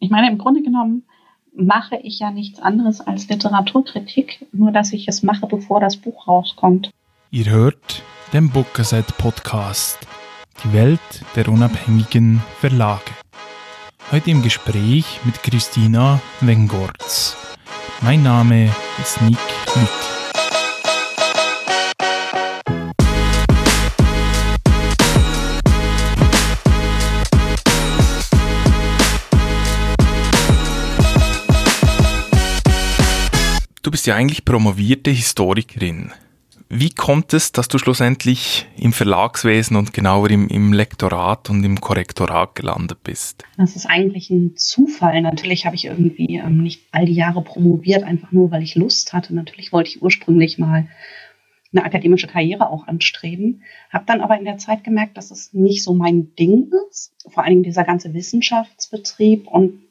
Ich meine, im Grunde genommen mache ich ja nichts anderes als Literaturkritik, nur dass ich es mache, bevor das Buch rauskommt. Ihr hört den Bookerset Podcast, die Welt der unabhängigen Verlage. Heute im Gespräch mit Christina Wengorz. Mein Name ist Nick Lüthi. Bist ja eigentlich promovierte Historikerin. Wie kommt es, dass du schlussendlich im Verlagswesen und genauer im, im Lektorat und im Korrektorat gelandet bist? Das ist eigentlich ein Zufall. Natürlich habe ich irgendwie ähm, nicht all die Jahre promoviert, einfach nur, weil ich Lust hatte. Natürlich wollte ich ursprünglich mal eine akademische Karriere auch anstreben, habe dann aber in der Zeit gemerkt, dass es nicht so mein Ding ist. Vor Dingen dieser ganze Wissenschaftsbetrieb und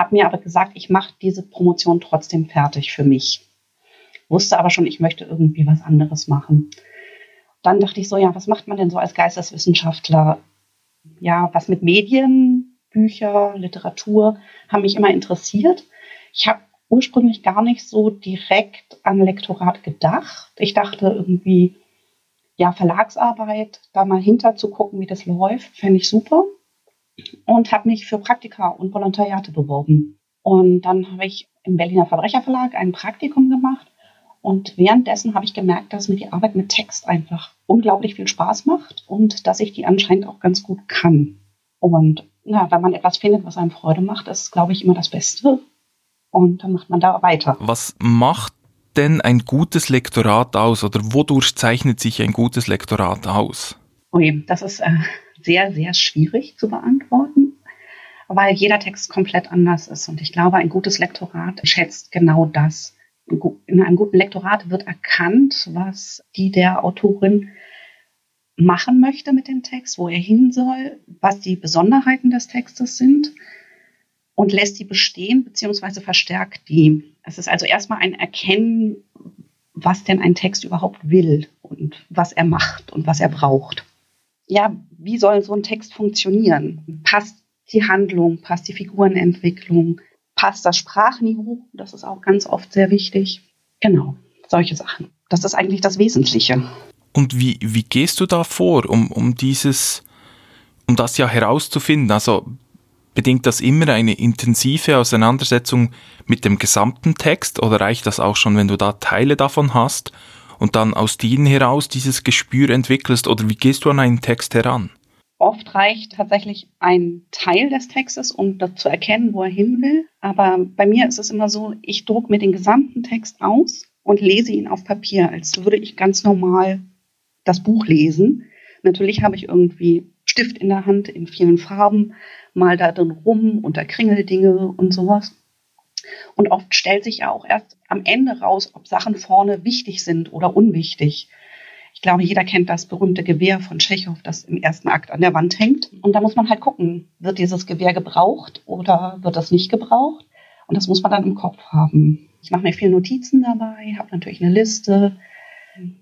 habe mir aber gesagt, ich mache diese Promotion trotzdem fertig für mich. Wusste aber schon, ich möchte irgendwie was anderes machen. Dann dachte ich so, ja, was macht man denn so als Geisteswissenschaftler? Ja, was mit Medien, Bücher, Literatur haben mich immer interessiert. Ich habe ursprünglich gar nicht so direkt an Lektorat gedacht. Ich dachte irgendwie, ja, Verlagsarbeit, da mal hinter zu gucken, wie das läuft, fände ich super und habe mich für Praktika und Volontariate beworben. Und dann habe ich im Berliner Verbrecherverlag ein Praktikum gemacht. Und währenddessen habe ich gemerkt, dass mir die Arbeit mit Text einfach unglaublich viel Spaß macht und dass ich die anscheinend auch ganz gut kann. Und ja, wenn man etwas findet, was einem Freude macht, ist, glaube ich, immer das Beste. Und dann macht man da weiter. Was macht denn ein gutes Lektorat aus oder wodurch zeichnet sich ein gutes Lektorat aus? Ui, das ist äh, sehr, sehr schwierig zu beantworten, weil jeder Text komplett anders ist. Und ich glaube, ein gutes Lektorat schätzt genau das. In einem guten Lektorat wird erkannt, was die der Autorin machen möchte mit dem Text, wo er hin soll, was die Besonderheiten des Textes sind und lässt die bestehen bzw. verstärkt die. Es ist also erstmal ein Erkennen, was denn ein Text überhaupt will und was er macht und was er braucht ja, wie soll so ein Text funktionieren? Passt die Handlung, passt die Figurenentwicklung, passt das Sprachniveau? Das ist auch ganz oft sehr wichtig. Genau, solche Sachen. Das ist eigentlich das Wesentliche. Und wie, wie gehst du da vor, um, um dieses, um das ja herauszufinden? Also bedingt das immer eine intensive Auseinandersetzung mit dem gesamten Text oder reicht das auch schon, wenn du da Teile davon hast? Und dann aus denen heraus dieses Gespür entwickelst oder wie gehst du an einen Text heran? Oft reicht tatsächlich ein Teil des Textes, um zu erkennen, wo er hin will. Aber bei mir ist es immer so, ich drucke mir den gesamten Text aus und lese ihn auf Papier, als würde ich ganz normal das Buch lesen. Natürlich habe ich irgendwie Stift in der Hand in vielen Farben, mal da drin rum unter Kringeldinge und sowas. Und oft stellt sich ja auch erst am Ende raus, ob Sachen vorne wichtig sind oder unwichtig. Ich glaube, jeder kennt das berühmte Gewehr von Tschechow, das im ersten Akt an der Wand hängt. Und da muss man halt gucken, wird dieses Gewehr gebraucht oder wird das nicht gebraucht? Und das muss man dann im Kopf haben. Ich mache mir viele Notizen dabei, habe natürlich eine Liste.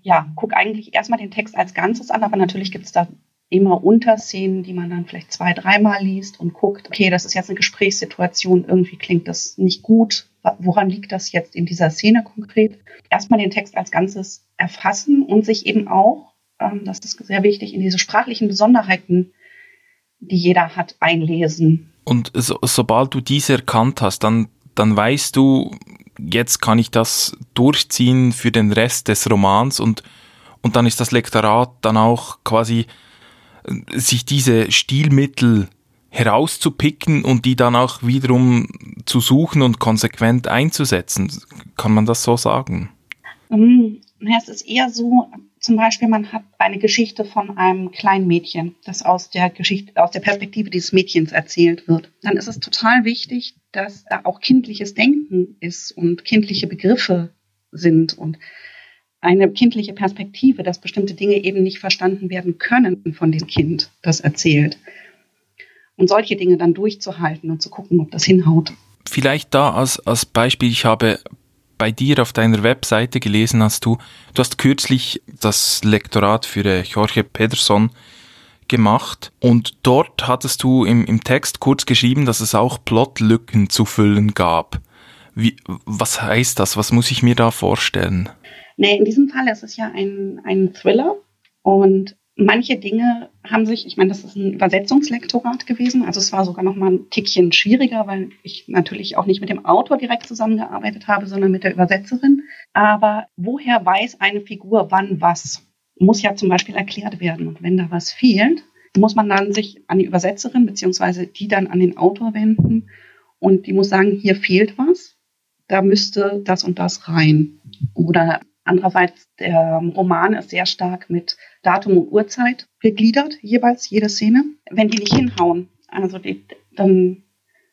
Ja, gucke eigentlich erstmal den Text als Ganzes an, aber natürlich gibt es da immer Unterszenen, die man dann vielleicht zwei, dreimal liest und guckt, okay, das ist jetzt eine Gesprächssituation, irgendwie klingt das nicht gut. Woran liegt das jetzt in dieser Szene konkret? Erstmal den Text als Ganzes erfassen und sich eben auch, ähm, das ist sehr wichtig, in diese sprachlichen Besonderheiten, die jeder hat, einlesen. Und so, sobald du diese erkannt hast, dann, dann weißt du, jetzt kann ich das durchziehen für den Rest des Romans und, und dann ist das Lektorat dann auch quasi sich diese Stilmittel herauszupicken und die dann auch wiederum zu suchen und konsequent einzusetzen. Kann man das so sagen? Mm, es ist eher so, zum Beispiel, man hat eine Geschichte von einem kleinen Mädchen, das aus der Geschichte, aus der Perspektive dieses Mädchens erzählt wird. Dann ist es total wichtig, dass da auch kindliches Denken ist und kindliche Begriffe sind und eine kindliche Perspektive, dass bestimmte Dinge eben nicht verstanden werden können von dem Kind, das erzählt. Und solche Dinge dann durchzuhalten und zu gucken, ob das hinhaut. Vielleicht da als, als Beispiel, ich habe bei dir auf deiner Webseite gelesen, hast du, du hast kürzlich das Lektorat für äh, Jorge Pederson gemacht und dort hattest du im, im Text kurz geschrieben, dass es auch Plotlücken zu füllen gab. Wie, was heißt das? Was muss ich mir da vorstellen? Nee, in diesem Fall ist es ja ein, ein Thriller und manche Dinge haben sich, ich meine, das ist ein Übersetzungslektorat gewesen, also es war sogar noch mal ein Tickchen schwieriger, weil ich natürlich auch nicht mit dem Autor direkt zusammengearbeitet habe, sondern mit der Übersetzerin. Aber woher weiß eine Figur wann was? Muss ja zum Beispiel erklärt werden. Und wenn da was fehlt, muss man dann sich an die Übersetzerin beziehungsweise die dann an den Autor wenden und die muss sagen, hier fehlt was, da müsste das und das rein. Oder Andererseits, der Roman ist sehr stark mit Datum und Uhrzeit gegliedert, jeweils jede Szene. Wenn die nicht hinhauen, also die, dann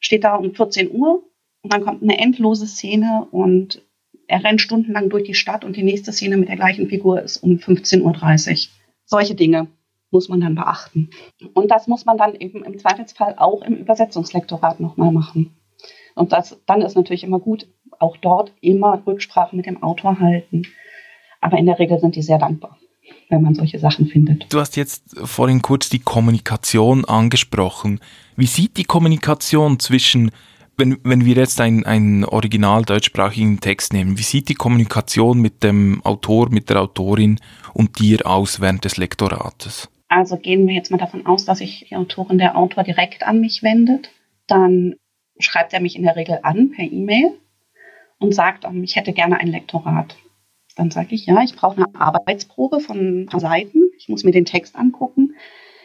steht da um 14 Uhr und dann kommt eine endlose Szene und er rennt stundenlang durch die Stadt und die nächste Szene mit der gleichen Figur ist um 15.30 Uhr. Solche Dinge muss man dann beachten. Und das muss man dann eben im Zweifelsfall auch im Übersetzungslektorat nochmal machen. Und das, dann ist natürlich immer gut, auch dort immer Rücksprache mit dem Autor halten. Aber in der Regel sind die sehr dankbar, wenn man solche Sachen findet. Du hast jetzt vorhin kurz die Kommunikation angesprochen. Wie sieht die Kommunikation zwischen, wenn, wenn wir jetzt einen original deutschsprachigen Text nehmen, wie sieht die Kommunikation mit dem Autor, mit der Autorin und dir aus während des Lektorates? Also gehen wir jetzt mal davon aus, dass sich die Autorin, der Autor direkt an mich wendet. Dann schreibt er mich in der Regel an per E-Mail und sagt, ähm, ich hätte gerne ein Lektorat. Dann sage ich, ja, ich brauche eine Arbeitsprobe von Seiten. Ich muss mir den Text angucken.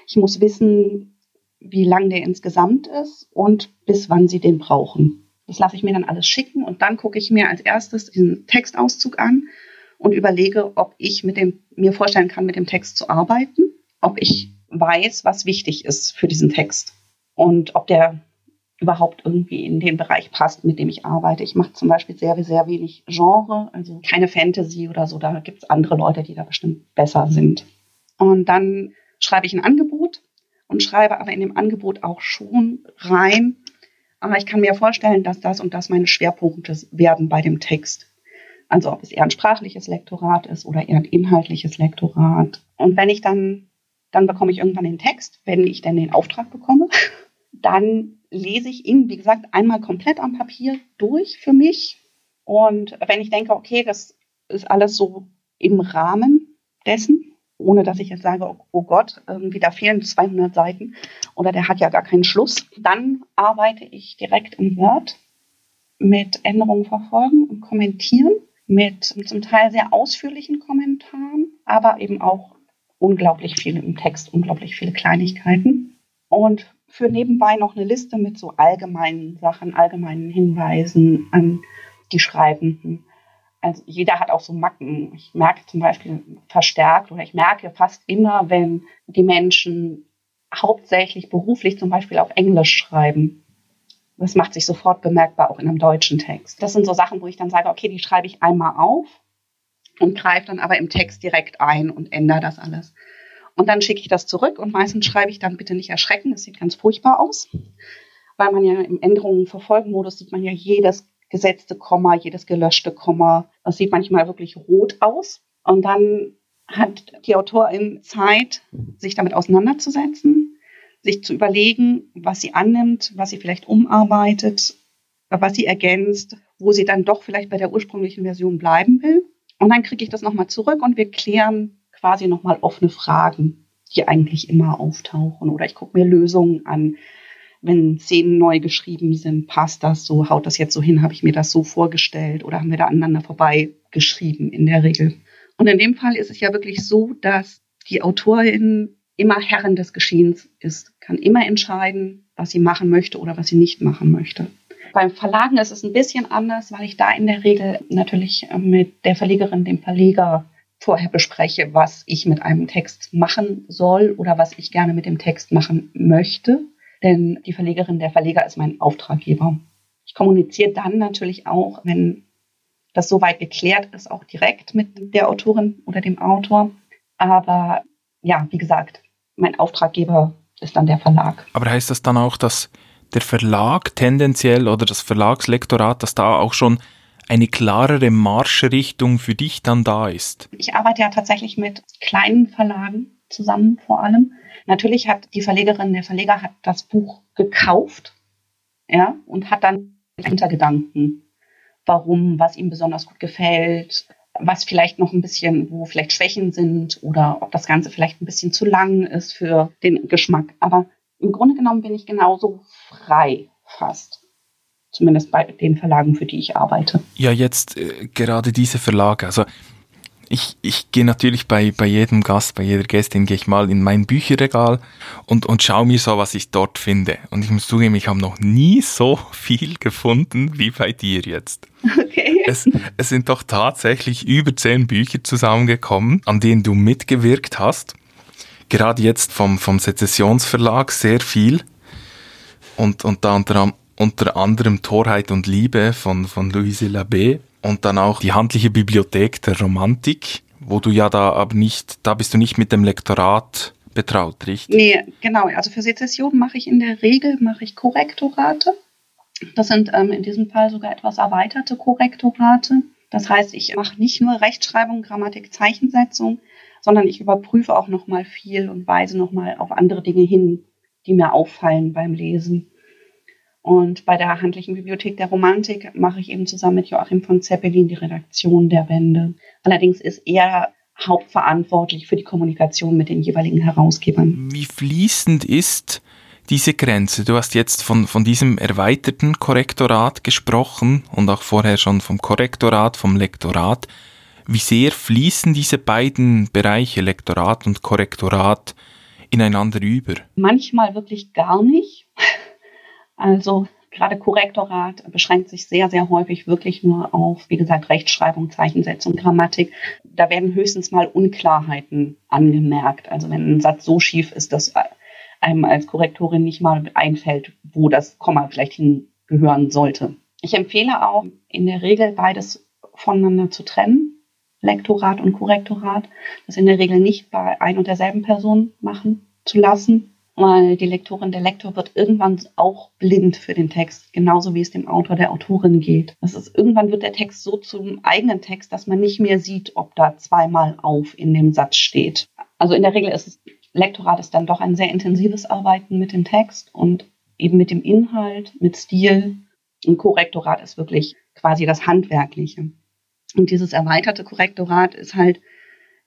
Ich muss wissen, wie lang der insgesamt ist und bis wann Sie den brauchen. Das lasse ich mir dann alles schicken und dann gucke ich mir als erstes diesen Textauszug an und überlege, ob ich mit dem, mir vorstellen kann, mit dem Text zu arbeiten, ob ich weiß, was wichtig ist für diesen Text und ob der überhaupt irgendwie in den Bereich passt, mit dem ich arbeite. Ich mache zum Beispiel sehr, sehr wenig Genre, also keine Fantasy oder so. Da gibt es andere Leute, die da bestimmt besser sind. Und dann schreibe ich ein Angebot und schreibe aber in dem Angebot auch schon rein, aber ich kann mir vorstellen, dass das und das meine Schwerpunkte werden bei dem Text. Also ob es eher ein sprachliches Lektorat ist oder eher ein inhaltliches Lektorat. Und wenn ich dann, dann bekomme ich irgendwann den Text, wenn ich denn den Auftrag bekomme, dann lese ich ihn, wie gesagt, einmal komplett am Papier durch für mich. Und wenn ich denke, okay, das ist alles so im Rahmen dessen, ohne dass ich jetzt sage, oh, oh Gott, irgendwie da fehlen 200 Seiten oder der hat ja gar keinen Schluss, dann arbeite ich direkt im Word mit Änderungen verfolgen und kommentieren, mit zum Teil sehr ausführlichen Kommentaren, aber eben auch unglaublich viel im Text, unglaublich viele Kleinigkeiten. Und für nebenbei noch eine Liste mit so allgemeinen Sachen, allgemeinen Hinweisen an die Schreibenden. Also jeder hat auch so Macken. Ich merke zum Beispiel verstärkt oder ich merke fast immer, wenn die Menschen hauptsächlich beruflich zum Beispiel auf Englisch schreiben. Das macht sich sofort bemerkbar auch in einem deutschen Text. Das sind so Sachen, wo ich dann sage, okay, die schreibe ich einmal auf und greife dann aber im Text direkt ein und ändere das alles. Und dann schicke ich das zurück und meistens schreibe ich dann bitte nicht erschrecken, das sieht ganz furchtbar aus, weil man ja im Änderungen verfolgen Modus sieht man ja jedes gesetzte Komma, jedes gelöschte Komma. Das sieht manchmal wirklich rot aus. Und dann hat die Autorin Zeit, sich damit auseinanderzusetzen, sich zu überlegen, was sie annimmt, was sie vielleicht umarbeitet, was sie ergänzt, wo sie dann doch vielleicht bei der ursprünglichen Version bleiben will. Und dann kriege ich das nochmal zurück und wir klären quasi nochmal offene Fragen, die eigentlich immer auftauchen. Oder ich gucke mir Lösungen an. Wenn Szenen neu geschrieben sind, passt das so, haut das jetzt so hin, habe ich mir das so vorgestellt oder haben wir da aneinander vorbei geschrieben in der Regel. Und in dem Fall ist es ja wirklich so, dass die Autorin immer Herrin des Geschehens ist, kann immer entscheiden, was sie machen möchte oder was sie nicht machen möchte. Beim Verlagen ist es ein bisschen anders, weil ich da in der Regel natürlich mit der Verlegerin, dem Verleger vorher bespreche, was ich mit einem Text machen soll oder was ich gerne mit dem Text machen möchte. Denn die Verlegerin, der Verleger ist mein Auftraggeber. Ich kommuniziere dann natürlich auch, wenn das soweit geklärt ist, auch direkt mit der Autorin oder dem Autor. Aber ja, wie gesagt, mein Auftraggeber ist dann der Verlag. Aber heißt das dann auch, dass der Verlag tendenziell oder das Verlagslektorat, dass da auch schon eine klarere Marschrichtung für dich dann da ist? Ich arbeite ja tatsächlich mit kleinen Verlagen, zusammen vor allem. Natürlich hat die Verlegerin, der Verleger hat das Buch gekauft, ja, und hat dann Hintergedanken, warum, was ihm besonders gut gefällt, was vielleicht noch ein bisschen, wo vielleicht Schwächen sind oder ob das Ganze vielleicht ein bisschen zu lang ist für den Geschmack. Aber im Grunde genommen bin ich genauso frei fast. Zumindest bei den Verlagen, für die ich arbeite. Ja, jetzt äh, gerade diese Verlage. Also ich, ich gehe natürlich bei, bei jedem Gast, bei jeder Gästin gehe ich mal in mein Bücherregal und, und schaue mir so, was ich dort finde. Und ich muss zugeben, ich habe noch nie so viel gefunden wie bei dir jetzt. Okay. Es, es sind doch tatsächlich über zehn Bücher zusammengekommen, an denen du mitgewirkt hast. Gerade jetzt vom, vom Sezessionsverlag sehr viel. Und, und da unter, unter anderem Torheit und Liebe von, von Louise Labbé und dann auch die handliche Bibliothek der Romantik, wo du ja da aber nicht, da bist du nicht mit dem Lektorat betraut, richtig? Nee, genau. Also für Sezession mache ich in der Regel mache ich Korrektorate. Das sind ähm, in diesem Fall sogar etwas erweiterte Korrektorate. Das heißt, ich mache nicht nur Rechtschreibung, Grammatik, Zeichensetzung, sondern ich überprüfe auch noch mal viel und weise noch mal auf andere Dinge hin, die mir auffallen beim Lesen. Und bei der Handlichen Bibliothek der Romantik mache ich eben zusammen mit Joachim von Zeppelin die Redaktion der Bände. Allerdings ist er hauptverantwortlich für die Kommunikation mit den jeweiligen Herausgebern. Wie fließend ist diese Grenze? Du hast jetzt von, von diesem erweiterten Korrektorat gesprochen und auch vorher schon vom Korrektorat, vom Lektorat. Wie sehr fließen diese beiden Bereiche, Lektorat und Korrektorat, ineinander über? Manchmal wirklich gar nicht. Also gerade Korrektorat beschränkt sich sehr, sehr häufig wirklich nur auf, wie gesagt, Rechtschreibung, Zeichensetzung, Grammatik. Da werden höchstens mal Unklarheiten angemerkt. Also wenn ein Satz so schief ist, dass einem als Korrektorin nicht mal einfällt, wo das Komma vielleicht hingehören sollte. Ich empfehle auch in der Regel beides voneinander zu trennen. Lektorat und Korrektorat, das in der Regel nicht bei ein und derselben Person machen zu lassen, weil die Lektorin, der Lektor wird irgendwann auch blind für den Text, genauso wie es dem Autor, der Autorin geht. Das ist, irgendwann wird der Text so zum eigenen Text, dass man nicht mehr sieht, ob da zweimal auf in dem Satz steht. Also in der Regel ist es, Lektorat ist dann doch ein sehr intensives Arbeiten mit dem Text und eben mit dem Inhalt, mit Stil. Und Korrektorat ist wirklich quasi das Handwerkliche. Und dieses erweiterte Korrektorat ist halt,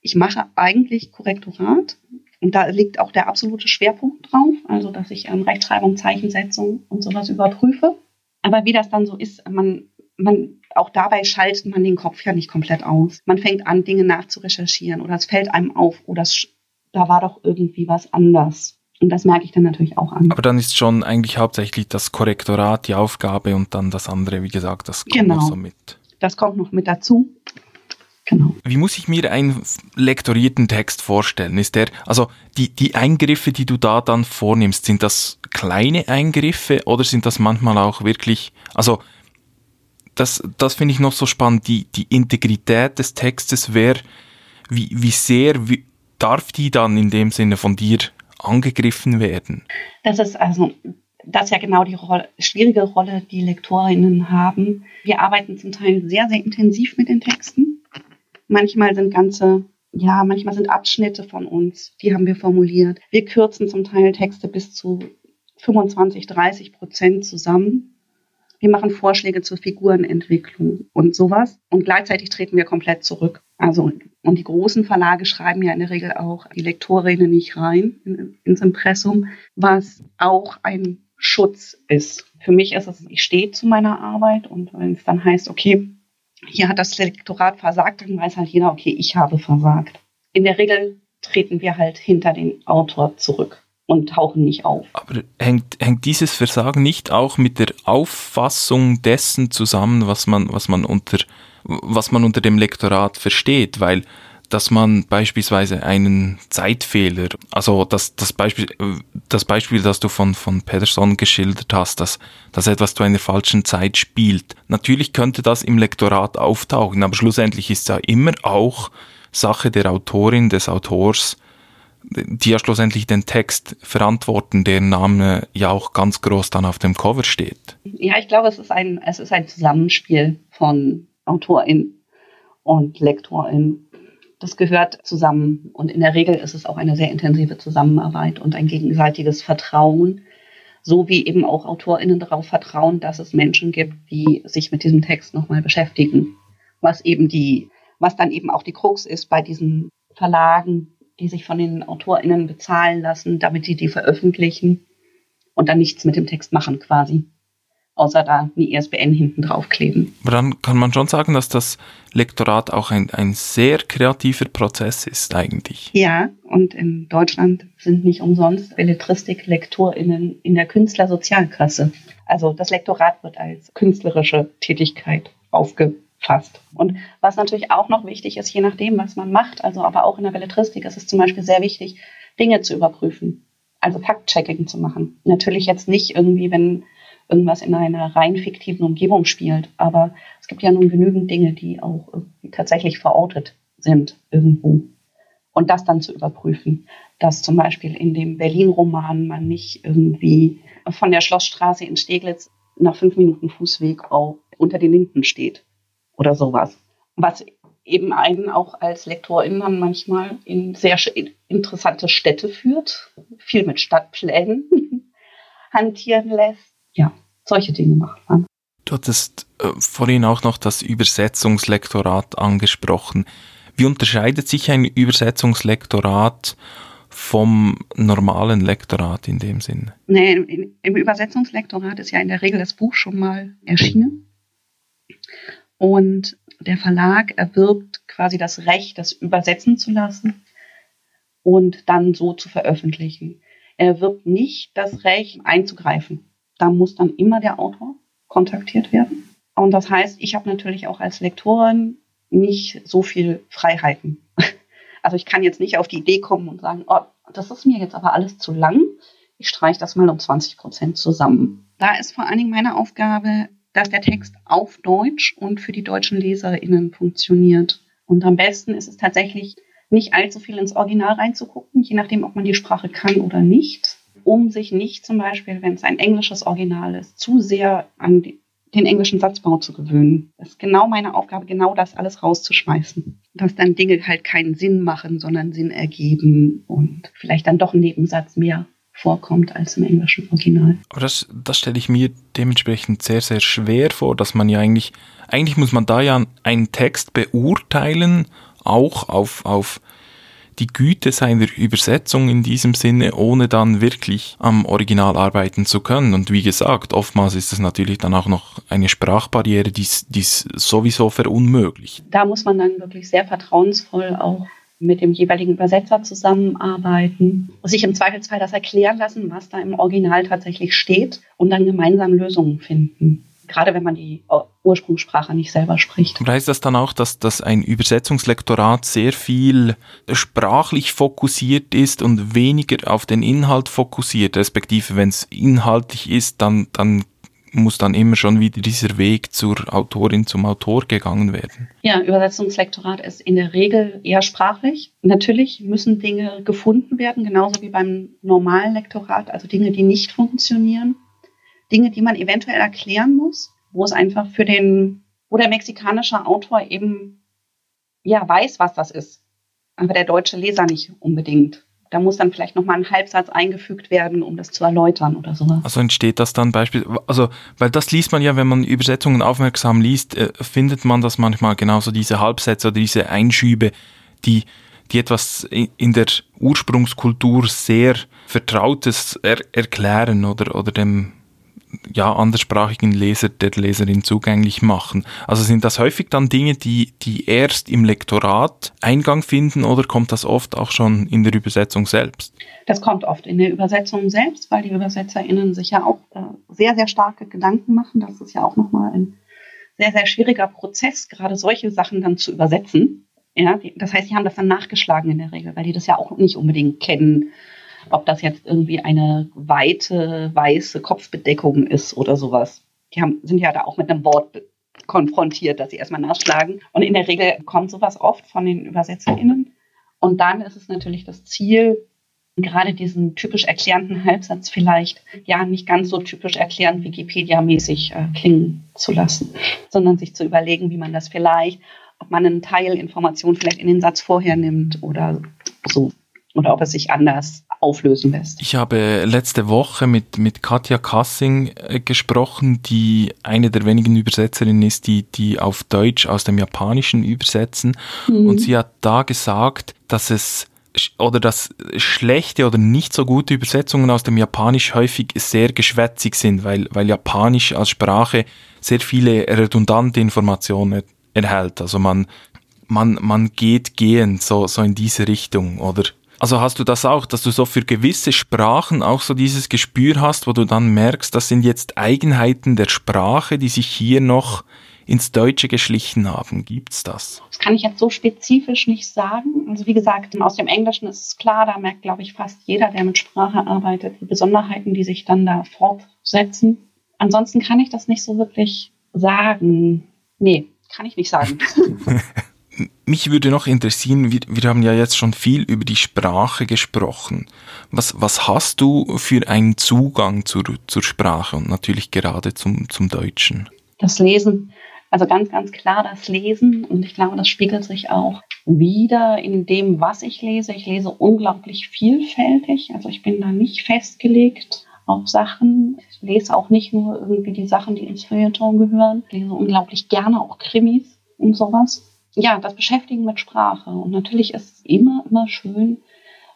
ich mache eigentlich Korrektorat, und da liegt auch der absolute Schwerpunkt drauf, also dass ich ähm, Rechtschreibung, Zeichensetzung und sowas überprüfe. Aber wie das dann so ist, man, man, auch dabei schaltet man den Kopf ja nicht komplett aus. Man fängt an, Dinge nachzurecherchieren oder es fällt einem auf, oder es, da war doch irgendwie was anders. Und das merke ich dann natürlich auch an. Aber dann ist schon eigentlich hauptsächlich das Korrektorat die Aufgabe und dann das andere, wie gesagt, das kommt genau. noch so mit. Das kommt noch mit dazu. Genau. Wie muss ich mir einen lektorierten Text vorstellen? Ist der, also die, die Eingriffe, die du da dann vornimmst, sind das kleine Eingriffe oder sind das manchmal auch wirklich, also das, das finde ich noch so spannend, die, die Integrität des Textes, wer, wie, wie sehr wie, darf die dann in dem Sinne von dir angegriffen werden? Das ist also das ist ja genau die Rolle, schwierige Rolle, die Lektorinnen haben. Wir arbeiten zum Teil sehr, sehr intensiv mit den Texten. Manchmal sind ganze, ja, manchmal sind Abschnitte von uns, die haben wir formuliert. Wir kürzen zum Teil Texte bis zu 25, 30 Prozent zusammen. Wir machen Vorschläge zur Figurenentwicklung und sowas. Und gleichzeitig treten wir komplett zurück. Also, und die großen Verlage schreiben ja in der Regel auch die Lektorinnen nicht rein in, ins Impressum, was auch ein Schutz ist. Für mich ist es, ich stehe zu meiner Arbeit und wenn es dann heißt, okay, hier hat das Lektorat versagt, dann weiß halt jeder, okay, ich habe versagt. In der Regel treten wir halt hinter den Autor zurück und tauchen nicht auf. Aber hängt, hängt dieses Versagen nicht auch mit der Auffassung dessen zusammen, was man, was man unter, was man unter dem Lektorat versteht? Weil dass man beispielsweise einen Zeitfehler, also das, das, Beispiel, das Beispiel, das du von, von Pedersen geschildert hast, dass, dass etwas zu einer falschen Zeit spielt. Natürlich könnte das im Lektorat auftauchen, aber schlussendlich ist es ja immer auch Sache der Autorin, des Autors, die ja schlussendlich den Text verantworten, deren Name ja auch ganz groß dann auf dem Cover steht. Ja, ich glaube, es ist ein, es ist ein Zusammenspiel von Autorin und Lektorin das gehört zusammen. Und in der Regel ist es auch eine sehr intensive Zusammenarbeit und ein gegenseitiges Vertrauen, so wie eben auch AutorInnen darauf vertrauen, dass es Menschen gibt, die sich mit diesem Text nochmal beschäftigen. Was eben die, was dann eben auch die Krux ist bei diesen Verlagen, die sich von den AutorInnen bezahlen lassen, damit sie die veröffentlichen und dann nichts mit dem Text machen quasi außer da eine ISBN hinten drauf kleben. Aber dann kann man schon sagen, dass das Lektorat auch ein, ein sehr kreativer Prozess ist eigentlich. Ja, und in Deutschland sind nicht umsonst Belletristik-LektorInnen in der Künstlersozialkasse. Also das Lektorat wird als künstlerische Tätigkeit aufgefasst. Und was natürlich auch noch wichtig ist, je nachdem, was man macht, also aber auch in der Belletristik ist es zum Beispiel sehr wichtig, Dinge zu überprüfen. Also Fact-Checking zu machen. Natürlich jetzt nicht irgendwie, wenn irgendwas in einer rein fiktiven Umgebung spielt. Aber es gibt ja nun genügend Dinge, die auch tatsächlich verortet sind irgendwo. Und das dann zu überprüfen, dass zum Beispiel in dem Berlin-Roman man nicht irgendwie von der Schlossstraße in Steglitz nach fünf Minuten Fußweg auch unter den Linden steht oder sowas. Was eben einen auch als Lektorin dann manchmal in sehr interessante Städte führt, viel mit Stadtplänen hantieren lässt ja, solche Dinge macht man. Du hattest äh, vorhin auch noch das Übersetzungslektorat angesprochen. Wie unterscheidet sich ein Übersetzungslektorat vom normalen Lektorat in dem Sinn? Nee, im Übersetzungslektorat ist ja in der Regel das Buch schon mal erschienen. Und der Verlag erwirbt quasi das Recht, das übersetzen zu lassen und dann so zu veröffentlichen. Er erwirbt nicht das Recht, einzugreifen da muss dann immer der Autor kontaktiert werden. Und das heißt, ich habe natürlich auch als Lektorin nicht so viel Freiheiten. Also ich kann jetzt nicht auf die Idee kommen und sagen, oh, das ist mir jetzt aber alles zu lang. Ich streiche das mal um 20 Prozent zusammen. Da ist vor allen Dingen meine Aufgabe, dass der Text auf Deutsch und für die deutschen LeserInnen funktioniert. Und am besten ist es tatsächlich, nicht allzu viel ins Original reinzugucken, je nachdem, ob man die Sprache kann oder nicht, um sich nicht zum Beispiel, wenn es ein englisches Original ist, zu sehr an den englischen Satzbau zu gewöhnen. Das ist genau meine Aufgabe, genau das alles rauszuschmeißen. Dass dann Dinge halt keinen Sinn machen, sondern Sinn ergeben und vielleicht dann doch ein Nebensatz mehr vorkommt als im englischen Original. Aber das, das stelle ich mir dementsprechend sehr, sehr schwer vor, dass man ja eigentlich, eigentlich muss man da ja einen Text beurteilen, auch auf, auf die Güte seiner Übersetzung in diesem Sinne, ohne dann wirklich am Original arbeiten zu können. Und wie gesagt, oftmals ist es natürlich dann auch noch eine Sprachbarriere, die ist sowieso verunmöglicht. Da muss man dann wirklich sehr vertrauensvoll auch mit dem jeweiligen Übersetzer zusammenarbeiten, sich im Zweifelsfall das erklären lassen, was da im Original tatsächlich steht und dann gemeinsam Lösungen finden gerade wenn man die Ursprungssprache nicht selber spricht. Und heißt das dann auch, dass, dass ein Übersetzungslektorat sehr viel sprachlich fokussiert ist und weniger auf den Inhalt fokussiert, respektive wenn es inhaltlich ist, dann, dann muss dann immer schon wieder dieser Weg zur Autorin, zum Autor gegangen werden. Ja, Übersetzungslektorat ist in der Regel eher sprachlich. Natürlich müssen Dinge gefunden werden, genauso wie beim normalen Lektorat, also Dinge, die nicht funktionieren. Dinge, die man eventuell erklären muss, wo es einfach für den, wo der mexikanische Autor eben ja weiß, was das ist, aber der deutsche Leser nicht unbedingt. Da muss dann vielleicht nochmal ein Halbsatz eingefügt werden, um das zu erläutern oder so. Also entsteht das dann beispielsweise, also, weil das liest man ja, wenn man Übersetzungen aufmerksam liest, äh, findet man das manchmal genauso diese Halbsätze oder diese Einschübe, die, die etwas in der Ursprungskultur sehr Vertrautes er erklären oder, oder dem ja, anderssprachigen Leser, der Leserin zugänglich machen. Also sind das häufig dann Dinge, die, die erst im Lektorat Eingang finden oder kommt das oft auch schon in der Übersetzung selbst? Das kommt oft in der Übersetzung selbst, weil die UbersetzerInnen sich ja auch äh, sehr, sehr starke Gedanken machen. Das ist ja auch nochmal ein sehr, sehr schwieriger Prozess, gerade solche Sachen dann zu übersetzen. Ja, das heißt, sie haben das dann nachgeschlagen in der Regel, weil die das ja auch nicht unbedingt kennen ob das jetzt irgendwie eine weite weiße Kopfbedeckung ist oder sowas. Die haben, sind ja da auch mit einem Wort konfrontiert, dass sie erstmal nachschlagen. Und in der Regel kommt sowas oft von den ÜbersetzerInnen. Und dann ist es natürlich das Ziel, gerade diesen typisch erklärenden Halbsatz vielleicht ja nicht ganz so typisch erklärend Wikipedia-mäßig äh, klingen zu lassen, sondern sich zu überlegen, wie man das vielleicht ob man einen Teil Information vielleicht in den Satz vorher nimmt oder so. Oder ob es sich anders auflösen lässt. Ich habe letzte Woche mit, mit Katja Kassing äh, gesprochen, die eine der wenigen Übersetzerinnen ist, die, die auf Deutsch aus dem Japanischen übersetzen. Mhm. Und sie hat da gesagt, dass es oder dass schlechte oder nicht so gute Übersetzungen aus dem Japanisch häufig sehr geschwätzig sind, weil, weil Japanisch als Sprache sehr viele redundante Informationen erhält. Also man, man, man geht gehend so, so in diese Richtung, oder? Also hast du das auch, dass du so für gewisse Sprachen auch so dieses Gespür hast, wo du dann merkst, das sind jetzt Eigenheiten der Sprache, die sich hier noch ins Deutsche geschlichen haben. Gibt's das? Das kann ich jetzt so spezifisch nicht sagen. Also wie gesagt, aus dem Englischen ist es klar, da merkt, glaube ich, fast jeder, der mit Sprache arbeitet, die Besonderheiten, die sich dann da fortsetzen. Ansonsten kann ich das nicht so wirklich sagen. Nee, kann ich nicht sagen. Mich würde noch interessieren, wir, wir, haben ja jetzt schon viel über die Sprache gesprochen. Was, was hast du für einen Zugang zur, zur Sprache und natürlich gerade zum, zum Deutschen? Das Lesen. Also ganz, ganz klar das Lesen. Und ich glaube, das spiegelt sich auch wieder in dem, was ich lese. Ich lese unglaublich vielfältig. Also ich bin da nicht festgelegt auf Sachen. Ich lese auch nicht nur irgendwie die Sachen, die ins Feuilleton gehören. Ich lese unglaublich gerne auch Krimis und sowas ja, das Beschäftigen mit Sprache. Und natürlich ist es immer, immer schön,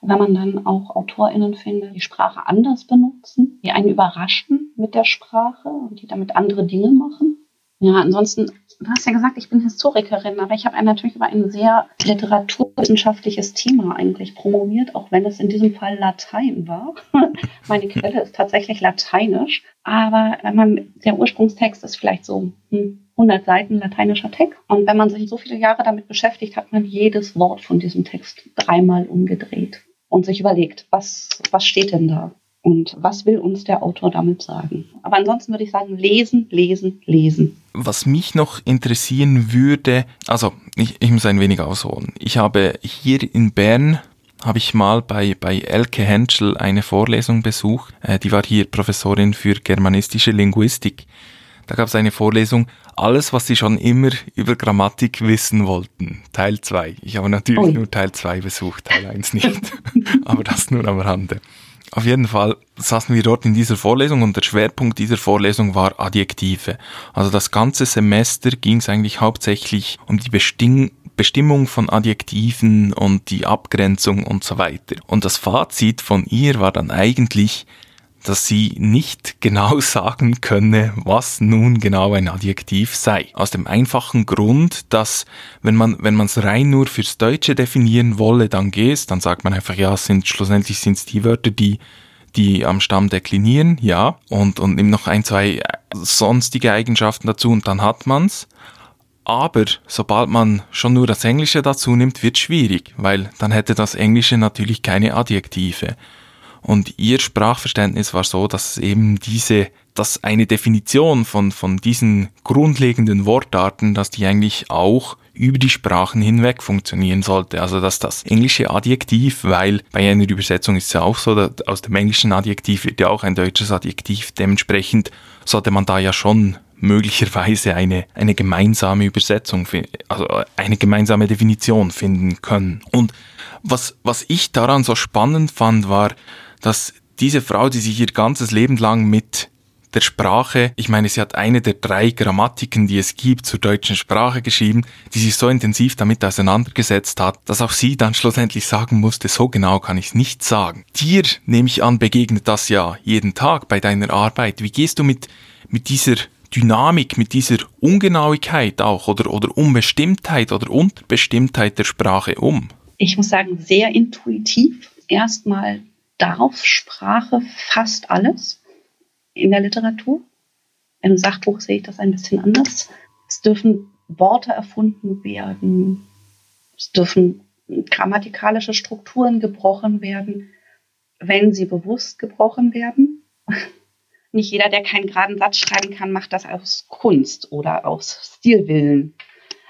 wenn man dann auch AutorInnen findet, die Sprache anders benutzen, die einen überraschen mit der Sprache und die damit andere Dinge machen. Ja, ansonsten, du hast ja gesagt, ich bin Historikerin, aber ich habe natürlich über ein sehr literaturwissenschaftliches Thema eigentlich promoviert, auch wenn es in diesem Fall Latein war. Meine Quelle ist tatsächlich lateinisch, aber wenn man, der Ursprungstext ist vielleicht so, hm, 100 Seiten lateinischer Text. Und wenn man sich so viele Jahre damit beschäftigt, hat man jedes Wort von diesem Text dreimal umgedreht und sich überlegt, was, was steht denn da? Und was will uns der Autor damit sagen? Aber ansonsten würde ich sagen, lesen, lesen, lesen. Was mich noch interessieren würde, also ich, ich muss ein wenig ausholen. Ich habe hier in Bern habe ich mal bei, bei Elke Henschel eine Vorlesung besucht. Äh, die war hier Professorin für germanistische Linguistik. Da gab es eine Vorlesung, alles, was Sie schon immer über Grammatik wissen wollten. Teil 2. Ich habe natürlich oh. nur Teil 2 besucht, Teil 1 nicht. Aber das nur am Rande. Auf jeden Fall saßen wir dort in dieser Vorlesung und der Schwerpunkt dieser Vorlesung war Adjektive. Also das ganze Semester ging es eigentlich hauptsächlich um die Bestimmung Bestimmung von Adjektiven und die Abgrenzung und so weiter. Und das Fazit von ihr war dann eigentlich, dass sie nicht genau sagen könne, was nun genau ein Adjektiv sei. Aus dem einfachen Grund, dass wenn man wenn man es rein nur fürs Deutsche definieren wolle, dann geht dann sagt man einfach, ja, sind schlussendlich sind es die Wörter, die die am Stamm deklinieren, ja, und und nimmt noch ein, zwei sonstige Eigenschaften dazu und dann hat man's. Aber sobald man schon nur das Englische dazu nimmt, wird schwierig, weil dann hätte das Englische natürlich keine Adjektive. Und ihr Sprachverständnis war so, dass eben diese, dass eine Definition von, von diesen grundlegenden Wortarten, dass die eigentlich auch über die Sprachen hinweg funktionieren sollte. Also dass das englische Adjektiv, weil bei einer Übersetzung ist es ja auch so, dass aus dem englischen Adjektiv wird ja auch ein deutsches Adjektiv. Dementsprechend sollte man da ja schon möglicherweise eine, eine gemeinsame Übersetzung, also eine gemeinsame Definition finden können. Und was, was ich daran so spannend fand, war, dass diese Frau, die sich ihr ganzes Leben lang mit der Sprache, ich meine, sie hat eine der drei Grammatiken, die es gibt, zur deutschen Sprache geschrieben, die sich so intensiv damit auseinandergesetzt hat, dass auch sie dann schlussendlich sagen musste, so genau kann ich es nicht sagen. Dir, nehme ich an, begegnet das ja jeden Tag bei deiner Arbeit. Wie gehst du mit, mit dieser Dynamik, mit dieser Ungenauigkeit auch oder, oder Unbestimmtheit oder Unterbestimmtheit der Sprache um? Ich muss sagen, sehr intuitiv. Erstmal darf Sprache fast alles in der Literatur. Einem Sachbuch sehe ich das ein bisschen anders. Es dürfen Worte erfunden werden. Es dürfen grammatikalische Strukturen gebrochen werden, wenn sie bewusst gebrochen werden. Nicht jeder, der keinen geraden Satz schreiben kann, macht das aus Kunst oder aus Stilwillen.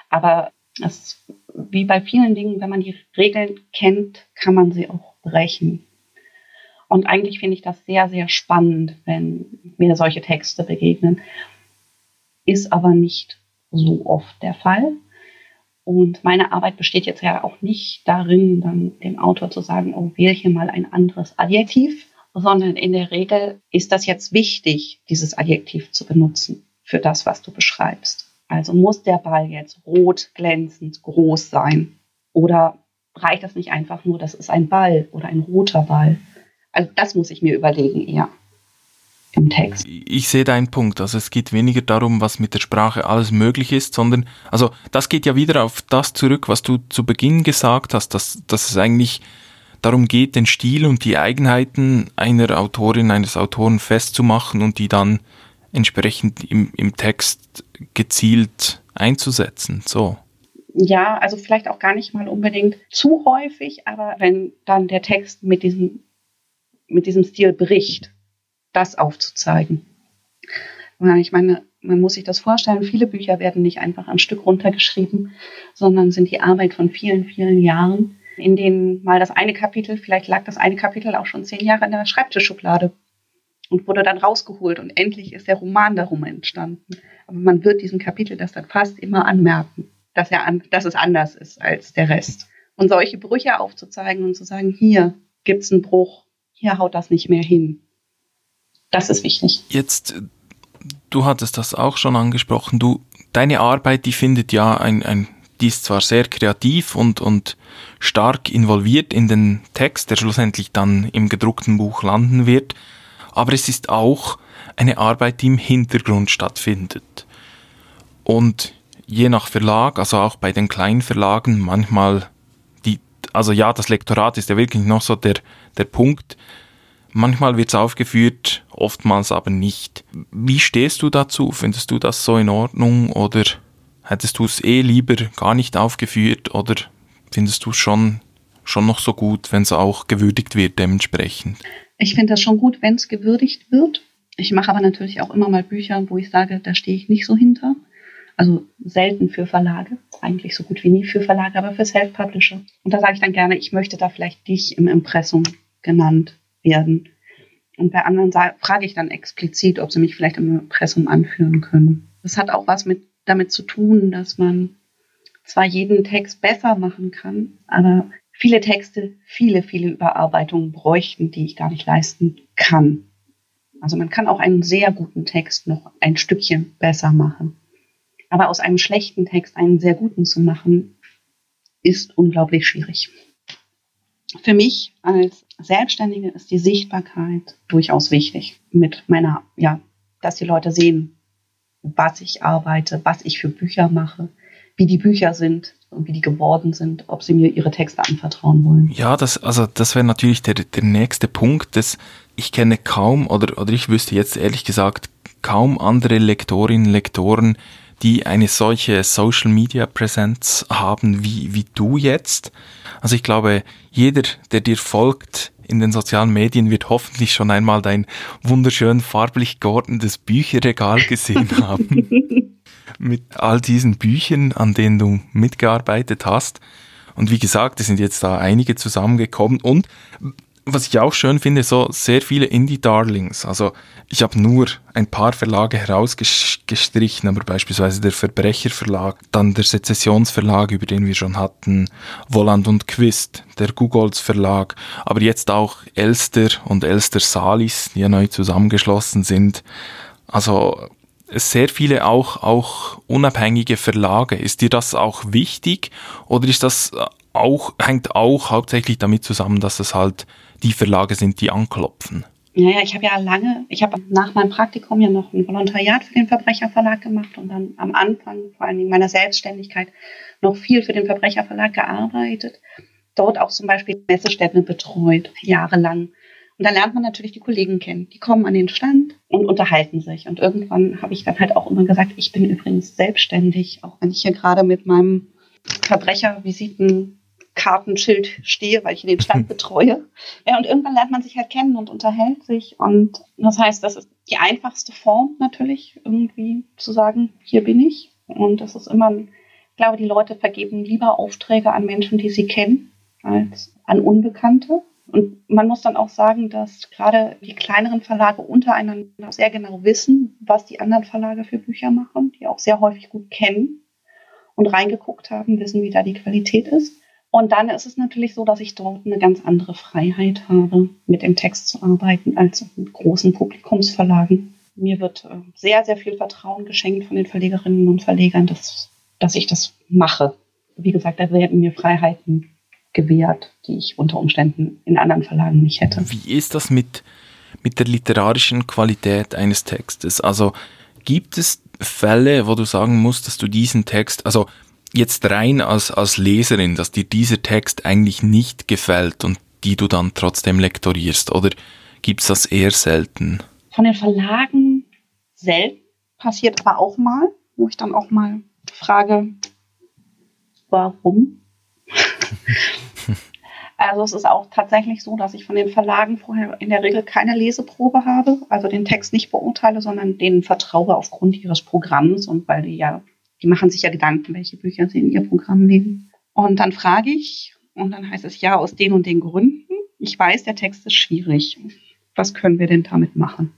Aber es, wie bei vielen Dingen, wenn man die Regeln kennt, kann man sie auch brechen. Und eigentlich finde ich das sehr, sehr spannend, wenn mir solche Texte begegnen. Ist aber nicht so oft der Fall. Und meine Arbeit besteht jetzt ja auch nicht darin, dann dem Autor zu sagen, oh, wähle hier mal ein anderes Adjektiv, sondern in der Regel ist das jetzt wichtig, dieses Adjektiv zu benutzen für das, was du beschreibst. Also muss der Ball jetzt rot, glänzend, groß sein? Oder reicht das nicht einfach nur, das ist ein Ball oder ein roter Ball? Also das muss ich mir überlegen eher im Text. Ich sehe deinen Punkt. Also es geht weniger darum, was mit der Sprache alles möglich ist, sondern, also das geht ja wieder auf das zurück, was du zu Beginn gesagt hast, dass, dass es eigentlich darum geht, den Stil und die Eigenheiten einer Autorin, eines Autoren festzumachen und die dann entsprechend im, im Text gezielt einzusetzen. So. Ja, also vielleicht auch gar nicht mal unbedingt zu häufig, aber wenn dann der Text mit diesem, mit diesem Stil bricht, das aufzuzeigen. Ich meine, man muss sich das vorstellen, viele Bücher werden nicht einfach ein Stück runtergeschrieben, sondern sind die Arbeit von vielen, vielen Jahren, in denen mal das eine Kapitel, vielleicht lag das eine Kapitel auch schon zehn Jahre in der Schreibtischschublade und wurde dann rausgeholt und endlich ist der Roman darum entstanden. Aber man wird diesem Kapitel das dann fast immer anmerken, dass, er an, dass es anders ist als der Rest. Und solche Brüche aufzuzeigen und zu sagen, hier gibt es einen Bruch, hier haut das nicht mehr hin. Das ist wichtig. Jetzt, du hattest das auch schon angesprochen, du, deine Arbeit, die findet ja ein, ein die ist zwar sehr kreativ und, und stark involviert in den Text, der schlussendlich dann im gedruckten Buch landen wird, aber es ist auch eine Arbeit, die im Hintergrund stattfindet. Und je nach Verlag, also auch bei den kleinen Verlagen, manchmal also ja, das Lektorat ist ja wirklich noch so der, der Punkt, Manchmal wird es aufgeführt, oftmals aber nicht. Wie stehst du dazu? Findest du das so in Ordnung oder hättest du es eh lieber gar nicht aufgeführt oder findest du es schon, schon noch so gut, wenn es auch gewürdigt wird dementsprechend? Ich finde das schon gut, wenn es gewürdigt wird. Ich mache aber natürlich auch immer mal Bücher, wo ich sage, da stehe ich nicht so hinter. Also selten für Verlage, eigentlich so gut wie nie für Verlage, aber für Self-Publisher. Und da sage ich dann gerne, ich möchte da vielleicht dich im Impressum genannt werden. Und bei anderen frage ich dann explizit, ob sie mich vielleicht im Impressum anführen können. Das hat auch was mit, damit zu tun, dass man zwar jeden Text besser machen kann, aber viele Texte viele, viele Überarbeitungen bräuchten, die ich gar nicht leisten kann. Also man kann auch einen sehr guten Text noch ein Stückchen besser machen. Aber aus einem schlechten Text einen sehr guten zu machen, ist unglaublich schwierig. Für mich als Selbstständige ist die Sichtbarkeit durchaus wichtig mit meiner, ja, dass die Leute sehen, was ich arbeite, was ich für Bücher mache, wie die Bücher sind und wie die geworden sind, ob sie mir ihre Texte anvertrauen wollen. Ja, das, also das wäre natürlich der, der nächste Punkt, dass ich kenne kaum oder, oder ich wüsste jetzt ehrlich gesagt kaum andere Lektorinnen, Lektoren, die eine solche Social Media Präsenz haben wie, wie du jetzt. Also ich glaube, jeder, der dir folgt in den sozialen Medien, wird hoffentlich schon einmal dein wunderschön farblich geordnetes Bücherregal gesehen haben. Mit all diesen Büchern, an denen du mitgearbeitet hast. Und wie gesagt, es sind jetzt da einige zusammengekommen und was ich auch schön finde, so sehr viele Indie-Darlings. Also ich habe nur ein paar Verlage herausgestrichen, aber beispielsweise der Verbrecherverlag, dann der Sezessionsverlag, über den wir schon hatten, Volland und Quist, der Googles Verlag, aber jetzt auch Elster und Elster Salis, die ja neu zusammengeschlossen sind. Also sehr viele auch, auch unabhängige Verlage. Ist dir das auch wichtig oder ist das auch, hängt auch hauptsächlich damit zusammen, dass es halt die Verlage sind, die anklopfen. Naja, ich habe ja lange, ich habe nach meinem Praktikum ja noch ein Volontariat für den Verbrecherverlag gemacht und dann am Anfang, vor allem in meiner Selbstständigkeit, noch viel für den Verbrecherverlag gearbeitet. Dort auch zum Beispiel Messestätten betreut, jahrelang. Und da lernt man natürlich die Kollegen kennen. Die kommen an den Stand und unterhalten sich. Und irgendwann habe ich dann halt auch immer gesagt, ich bin übrigens selbstständig, auch wenn ich hier gerade mit meinem Verbrechervisiten Kartenschild stehe, weil ich den Stand betreue. Ja, und irgendwann lernt man sich halt kennen und unterhält sich. Und das heißt, das ist die einfachste Form natürlich, irgendwie zu sagen, hier bin ich. Und das ist immer, ich glaube, die Leute vergeben lieber Aufträge an Menschen, die sie kennen, als an Unbekannte. Und man muss dann auch sagen, dass gerade die kleineren Verlage untereinander sehr genau wissen, was die anderen Verlage für Bücher machen, die auch sehr häufig gut kennen und reingeguckt haben, wissen, wie da die Qualität ist. Und dann ist es natürlich so, dass ich dort eine ganz andere Freiheit habe, mit dem Text zu arbeiten, als mit großen Publikumsverlagen. Mir wird äh, sehr, sehr viel Vertrauen geschenkt von den Verlegerinnen und Verlegern, dass, dass ich das mache. Wie gesagt, da werden mir Freiheiten gewährt, die ich unter Umständen in anderen Verlagen nicht hätte. Wie ist das mit, mit der literarischen Qualität eines Textes? Also gibt es Fälle, wo du sagen musst, dass du diesen Text, also jetzt rein als, als Leserin, dass dir dieser Text eigentlich nicht gefällt und die du dann trotzdem lektorierst? Oder gibt es das eher selten? Von den Verlagen selten, passiert aber auch mal, wo ich dann auch mal frage, warum? also es ist auch tatsächlich so, dass ich von den Verlagen vorher in der Regel keine Leseprobe habe, also den Text nicht beurteile, sondern denen vertraue aufgrund ihres Programms und weil die ja die machen sich ja Gedanken, welche Bücher sie in ihr Programm nehmen. Und dann frage ich, und dann heißt es ja aus den und den Gründen. Ich weiß, der Text ist schwierig. Was können wir denn damit machen?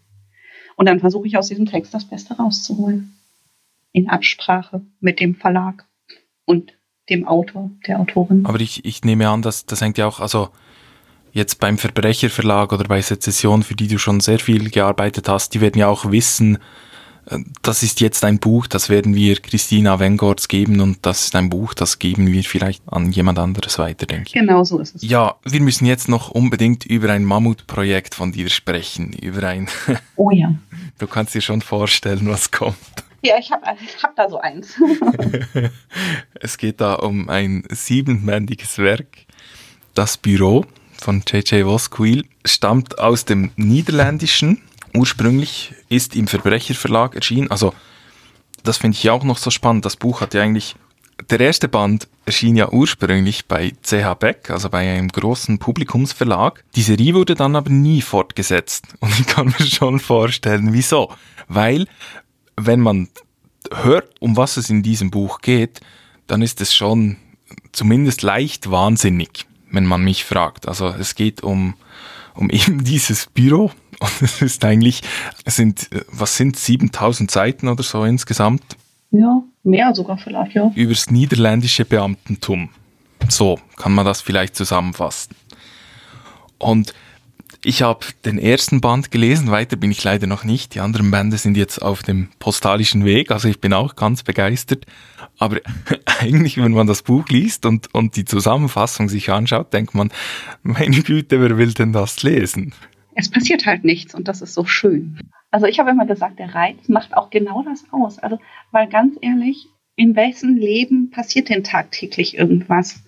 Und dann versuche ich aus diesem Text das Beste rauszuholen. In Absprache mit dem Verlag und dem Autor, der Autorin. Aber ich, ich nehme an, dass das hängt ja auch, also jetzt beim Verbrecherverlag oder bei Sezession, für die du schon sehr viel gearbeitet hast, die werden ja auch wissen, das ist jetzt ein Buch, das werden wir Christina Wengorts geben und das ist ein Buch, das geben wir vielleicht an jemand anderes weiter, denke ich. Genau so ist es. Ja, wir müssen jetzt noch unbedingt über ein Mammutprojekt von dir sprechen, über ein... Oh ja. Du kannst dir schon vorstellen, was kommt. Ja, ich habe hab da so eins. es geht da um ein siebenbändiges Werk. Das Büro von J.J. Voskuil stammt aus dem Niederländischen ursprünglich ist im Verbrecherverlag erschienen. Also, das finde ich auch noch so spannend. Das Buch hat ja eigentlich, der erste Band erschien ja ursprünglich bei CH Beck, also bei einem großen Publikumsverlag. Die Serie wurde dann aber nie fortgesetzt. Und ich kann mir schon vorstellen, wieso. Weil, wenn man hört, um was es in diesem Buch geht, dann ist es schon zumindest leicht wahnsinnig, wenn man mich fragt. Also es geht um, um eben dieses Büro, und es ist eigentlich, es sind, was sind 7000 Seiten oder so insgesamt? Ja, mehr sogar vielleicht, ja. Übers niederländische Beamtentum. So kann man das vielleicht zusammenfassen. Und ich habe den ersten Band gelesen, weiter bin ich leider noch nicht. Die anderen Bände sind jetzt auf dem postalischen Weg, also ich bin auch ganz begeistert. Aber eigentlich, wenn man das Buch liest und, und die Zusammenfassung sich anschaut, denkt man, meine Güte, wer will denn das lesen? Es passiert halt nichts und das ist so schön. Also ich habe immer gesagt, der Reiz macht auch genau das aus. Also, weil ganz ehrlich, in welchem Leben passiert denn tagtäglich irgendwas?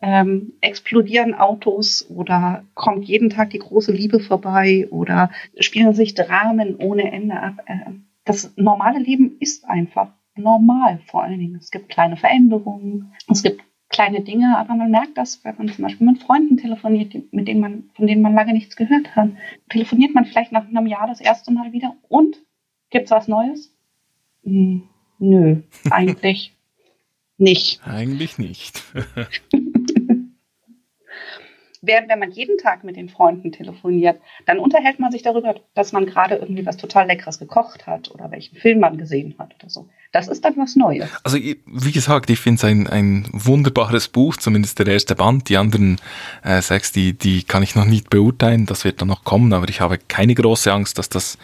Ähm, explodieren Autos oder kommt jeden Tag die große Liebe vorbei oder spielen sich Dramen ohne Ende ab? Äh, das normale Leben ist einfach normal vor allen Dingen. Es gibt kleine Veränderungen, es gibt kleine Dinge, aber man merkt das, wenn man zum Beispiel mit Freunden telefoniert, mit denen man, von denen man lange nichts gehört hat. Telefoniert man vielleicht nach einem Jahr das erste Mal wieder und gibt's was Neues? Hm, nö, eigentlich nicht. Eigentlich nicht. Während wenn man jeden Tag mit den Freunden telefoniert, dann unterhält man sich darüber, dass man gerade irgendwie was total Leckeres gekocht hat oder welchen Film man gesehen hat oder so. Das ist dann was Neues. Also wie gesagt, ich finde es ein, ein wunderbares Buch, zumindest der erste Band. Die anderen äh, sechs, die, die kann ich noch nicht beurteilen, das wird dann noch kommen, aber ich habe keine große Angst, dass das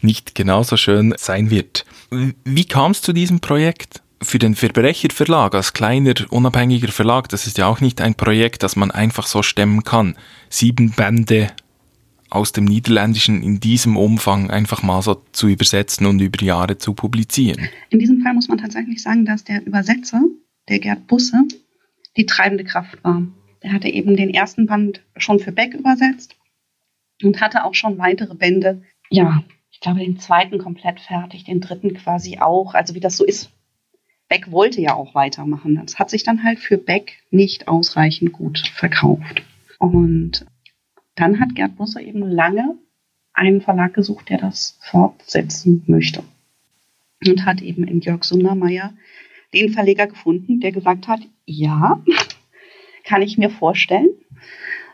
nicht genauso schön sein wird. Wie kam es zu diesem Projekt? Für den Verbrecher Verlag als kleiner, unabhängiger Verlag, das ist ja auch nicht ein Projekt, das man einfach so stemmen kann. Sieben Bände aus dem Niederländischen in diesem Umfang einfach mal so zu übersetzen und über Jahre zu publizieren. In diesem Fall muss man tatsächlich sagen, dass der Übersetzer, der Gerd Busse, die treibende Kraft war. Der hatte eben den ersten Band schon für Beck übersetzt und hatte auch schon weitere Bände. Ja, ich glaube, den zweiten komplett fertig, den dritten quasi auch. Also wie das so ist Beck wollte ja auch weitermachen. Das hat sich dann halt für Beck nicht ausreichend gut verkauft. Und dann hat Gerd Busse eben lange einen Verlag gesucht, der das fortsetzen möchte. Und hat eben in Jörg Sundermeier den Verleger gefunden, der gesagt hat, ja, kann ich mir vorstellen.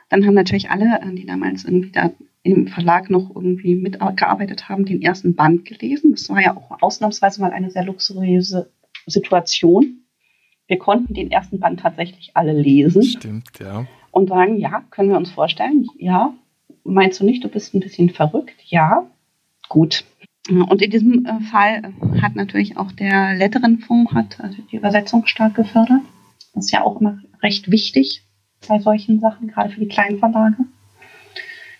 Dann haben natürlich alle, die damals irgendwie da im Verlag noch irgendwie mitgearbeitet haben, den ersten Band gelesen. Das war ja auch ausnahmsweise mal eine sehr luxuriöse Situation. wir konnten den ersten Band tatsächlich alle lesen. Stimmt, ja. Und sagen, ja, können wir uns vorstellen? Ja. Meinst du nicht, du bist ein bisschen verrückt? Ja. Gut. Und in diesem äh, Fall hat natürlich auch der Letteren-Fonds hat also die Übersetzung stark gefördert. Das ist ja auch immer recht wichtig bei solchen Sachen, gerade für die kleinen Verlage,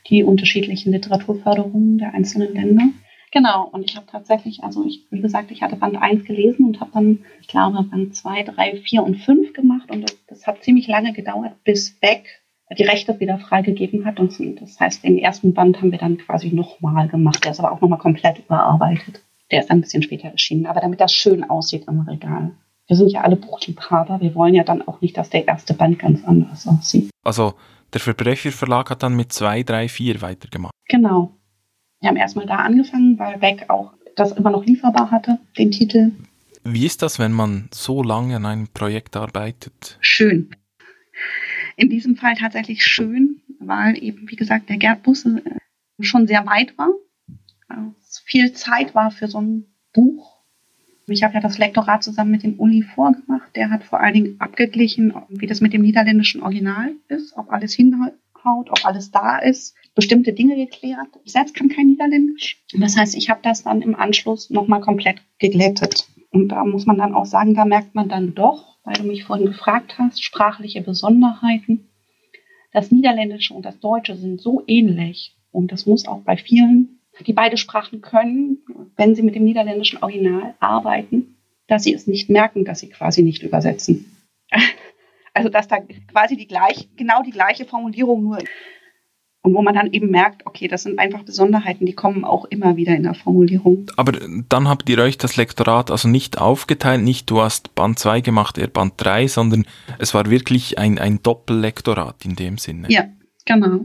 die unterschiedlichen Literaturförderungen der einzelnen Länder. Genau, und ich habe tatsächlich, also ich, wie gesagt, ich hatte Band 1 gelesen und habe dann, ich glaube, Band 2, 3, 4 und 5 gemacht und das, das hat ziemlich lange gedauert, bis Beck die Rechte wieder freigegeben hat. Und das heißt, den ersten Band haben wir dann quasi nochmal gemacht. Der ist aber auch nochmal komplett überarbeitet. Der ist dann ein bisschen später erschienen, aber damit das schön aussieht im Regal. Wir sind ja alle Buchliebhaber. Wir wollen ja dann auch nicht, dass der erste Band ganz anders aussieht. Also der Verbrecherverlag hat dann mit 2, 3, 4 weitergemacht. Genau. Wir haben erstmal da angefangen, weil Beck auch das immer noch lieferbar hatte, den Titel. Wie ist das, wenn man so lange an einem Projekt arbeitet? Schön in diesem Fall tatsächlich schön, weil eben, wie gesagt, der Gerd Busse äh, schon sehr weit war. Es viel Zeit war für so ein Buch. Ich habe ja das Lektorat zusammen mit dem Uli vorgemacht. Der hat vor allen Dingen abgeglichen, wie das mit dem niederländischen Original ist, ob alles hinhaut, ob alles da ist, bestimmte Dinge geklärt. Ich selbst kann kein Niederländisch. Das heißt, ich habe das dann im Anschluss nochmal komplett geglättet. Und da muss man dann auch sagen, da merkt man dann doch, weil du mich vorhin gefragt hast, sprachliche Besonderheiten. Das Niederländische und das Deutsche sind so ähnlich und das muss auch bei vielen, die beide Sprachen können, wenn sie mit dem niederländischen Original arbeiten, dass sie es nicht merken, dass sie quasi nicht übersetzen. Also dass da quasi die gleich, genau die gleiche Formulierung nur und wo man dann eben merkt, okay, das sind einfach Besonderheiten, die kommen auch immer wieder in der Formulierung. Aber dann habt ihr euch das Lektorat also nicht aufgeteilt, nicht du hast Band 2 gemacht, er Band 3, sondern es war wirklich ein, ein Doppellektorat in dem Sinne. Ja, genau.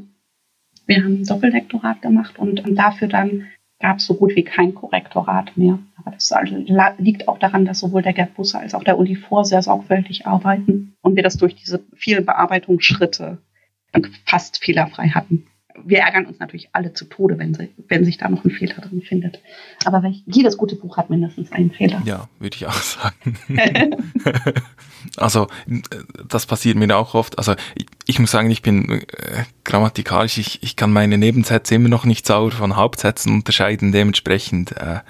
Wir haben ein Doppellektorat gemacht und dafür dann gab es so gut wie kein Korrektorat mehr. Aber das also liegt auch daran, dass sowohl der Gerd Busse als auch der Uli Vor sehr sorgfältig arbeiten und wir das durch diese vielen Bearbeitungsschritte fast fehlerfrei hatten. Wir ärgern uns natürlich alle zu Tode, wenn, sie, wenn sich da noch ein Fehler drin findet. Aber jedes gute Buch hat mindestens einen Fehler. Ja, würde ich auch sagen. also, das passiert mir auch oft. Also, ich, ich muss sagen, ich bin äh, grammatikalisch, ich, ich kann meine Nebensätze immer noch nicht sauber von Hauptsätzen unterscheiden. Dementsprechend, äh,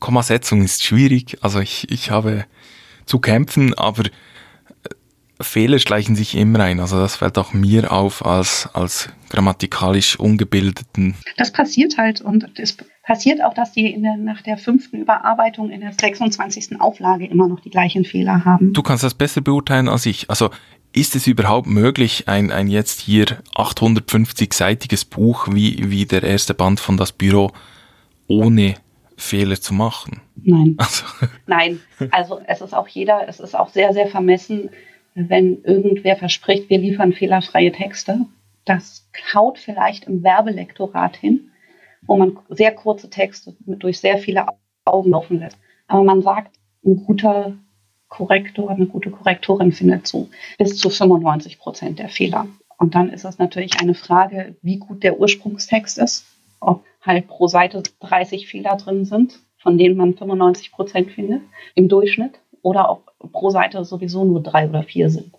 Kommasetzung ist schwierig. Also, ich, ich habe zu kämpfen, aber Fehler schleichen sich immer ein. Also das fällt auch mir auf als, als grammatikalisch Ungebildeten. Das passiert halt und es passiert auch, dass die der, nach der fünften Überarbeitung in der 26. Auflage immer noch die gleichen Fehler haben. Du kannst das besser beurteilen als ich. Also ist es überhaupt möglich, ein, ein jetzt hier 850-seitiges Buch wie, wie der erste Band von Das Büro ohne Fehler zu machen? Nein. Also. Nein, also es ist auch jeder, es ist auch sehr, sehr vermessen, wenn irgendwer verspricht, wir liefern fehlerfreie Texte. Das haut vielleicht im Werbelektorat hin, wo man sehr kurze Texte durch sehr viele Augen laufen lässt. Aber man sagt, ein guter Korrektor, eine gute Korrektorin findet so bis zu 95 Prozent der Fehler. Und dann ist es natürlich eine Frage, wie gut der Ursprungstext ist, ob halt pro Seite 30 Fehler drin sind, von denen man 95 Prozent findet im Durchschnitt oder ob pro Seite sowieso nur drei oder vier sind.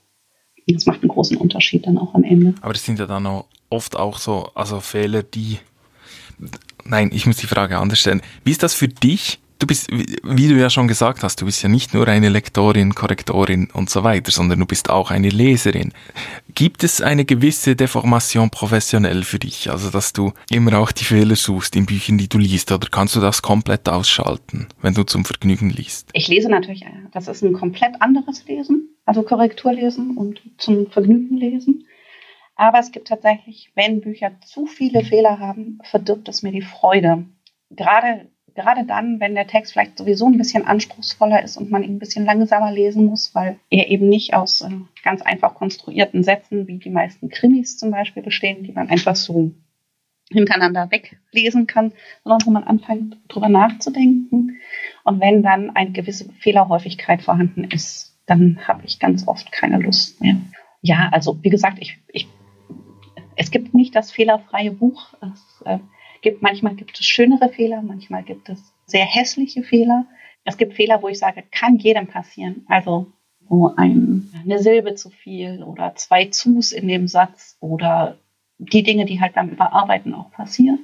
Das macht einen großen Unterschied dann auch am Ende. Aber das sind ja dann auch oft auch so, also Fehler, die. Nein, ich muss die Frage anders stellen. Wie ist das für dich? Du bist, wie du ja schon gesagt hast, du bist ja nicht nur eine Lektorin, Korrektorin und so weiter, sondern du bist auch eine Leserin. Gibt es eine gewisse Deformation professionell für dich? Also, dass du immer auch die Fehler suchst in Büchern, die du liest, oder kannst du das komplett ausschalten, wenn du zum Vergnügen liest? Ich lese natürlich, das ist ein komplett anderes Lesen, also Korrekturlesen und zum Vergnügen lesen. Aber es gibt tatsächlich, wenn Bücher zu viele Fehler haben, verdirbt es mir die Freude. Gerade gerade dann, wenn der Text vielleicht sowieso ein bisschen anspruchsvoller ist und man ihn ein bisschen langsamer lesen muss, weil er eben nicht aus äh, ganz einfach konstruierten Sätzen wie die meisten Krimis zum Beispiel bestehen, die man einfach so hintereinander weglesen kann, sondern wo man anfängt, drüber nachzudenken. Und wenn dann eine gewisse Fehlerhäufigkeit vorhanden ist, dann habe ich ganz oft keine Lust mehr. Ja, also wie gesagt, ich, ich, es gibt nicht das fehlerfreie Buch. Es, äh, gibt, manchmal gibt es schönere Fehler, manchmal gibt es sehr hässliche Fehler. Es gibt Fehler, wo ich sage, kann jedem passieren. Also irgendwo ein, eine Silbe zu viel oder zwei Zus in dem Satz oder die Dinge, die halt beim Überarbeiten auch passieren.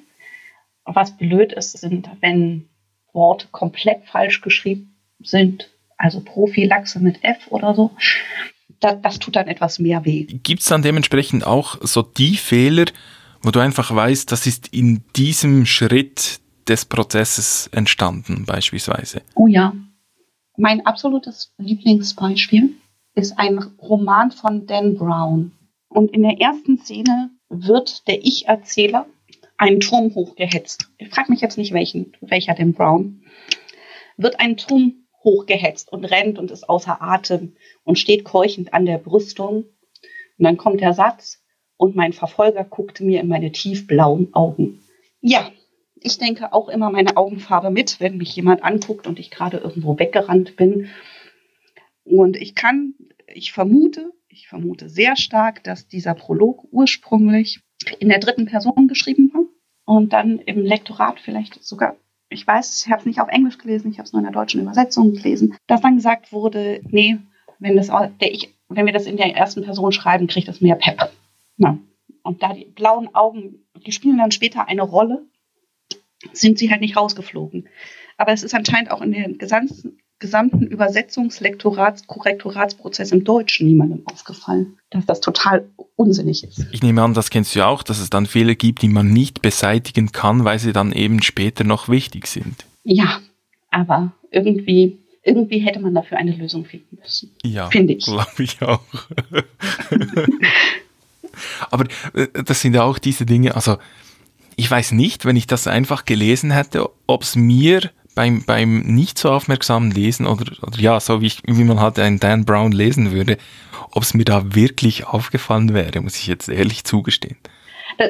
Was blöd ist, sind, wenn Worte komplett falsch geschrieben sind, also Prophylaxe mit F oder so. Das, das tut dann etwas mehr weh. Gibt es dann dementsprechend auch so die Fehler, wo du einfach weißt, das ist in diesem Schritt des Prozesses entstanden, beispielsweise? Oh ja. Mein absolutes Lieblingsbeispiel ist ein Roman von Dan Brown. Und in der ersten Szene wird der Ich-Erzähler einen Turm hochgehetzt. Ich frage mich jetzt nicht, welchen, welcher Dan Brown. Wird einen Turm hochgehetzt und rennt und ist außer Atem und steht keuchend an der Brüstung. Und dann kommt der Satz, und mein Verfolger guckte mir in meine tiefblauen Augen. Ja, ich denke auch immer meine Augenfarbe mit, wenn mich jemand anguckt und ich gerade irgendwo weggerannt bin. Und ich kann, ich vermute, ich vermute sehr stark, dass dieser Prolog ursprünglich in der dritten Person geschrieben war und dann im Lektorat vielleicht sogar, ich weiß, ich habe es nicht auf Englisch gelesen, ich habe es nur in der deutschen Übersetzung gelesen, dass dann gesagt wurde, nee, wenn, das, der ich, wenn wir das in der ersten Person schreiben, kriegt das mehr Pep. Na. Und da die blauen Augen, die spielen dann später eine Rolle sind sie halt nicht rausgeflogen. Aber es ist anscheinend auch in dem gesamten, gesamten Übersetzungslektorats, Korrektoratsprozess im Deutschen niemandem aufgefallen, dass das total unsinnig ist. Ich nehme an, das kennst du ja auch, dass es dann Fehler gibt, die man nicht beseitigen kann, weil sie dann eben später noch wichtig sind. Ja, aber irgendwie, irgendwie hätte man dafür eine Lösung finden müssen. Ja, finde ich. Glaube ich auch. aber äh, das sind auch diese Dinge, also ich weiß nicht, wenn ich das einfach gelesen hätte, ob es mir beim, beim nicht so aufmerksamen Lesen oder, oder ja, so wie, ich, wie man halt einen Dan Brown lesen würde, ob es mir da wirklich aufgefallen wäre, muss ich jetzt ehrlich zugestehen. Äh,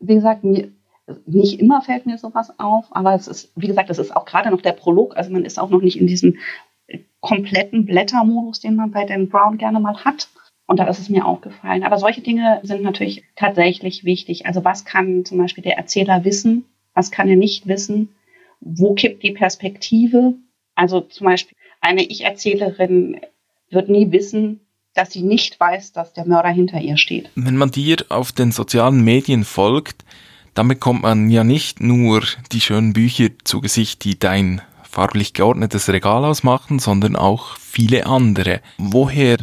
wie gesagt, mir, nicht immer fällt mir sowas auf, aber es ist, wie gesagt, es ist auch gerade noch der Prolog, also man ist auch noch nicht in diesem kompletten Blättermodus, den man bei Dan Brown gerne mal hat. Und da ist es mir aufgefallen. Aber solche Dinge sind natürlich tatsächlich wichtig. Also was kann zum Beispiel der Erzähler wissen? Was kann er nicht wissen? Wo kippt die Perspektive? Also zum Beispiel eine Ich-Erzählerin wird nie wissen, dass sie nicht weiß, dass der Mörder hinter ihr steht. Wenn man dir auf den sozialen Medien folgt, dann bekommt man ja nicht nur die schönen Bücher zu Gesicht, die dein farblich geordnetes Regal ausmachen, sondern auch viele andere. Woher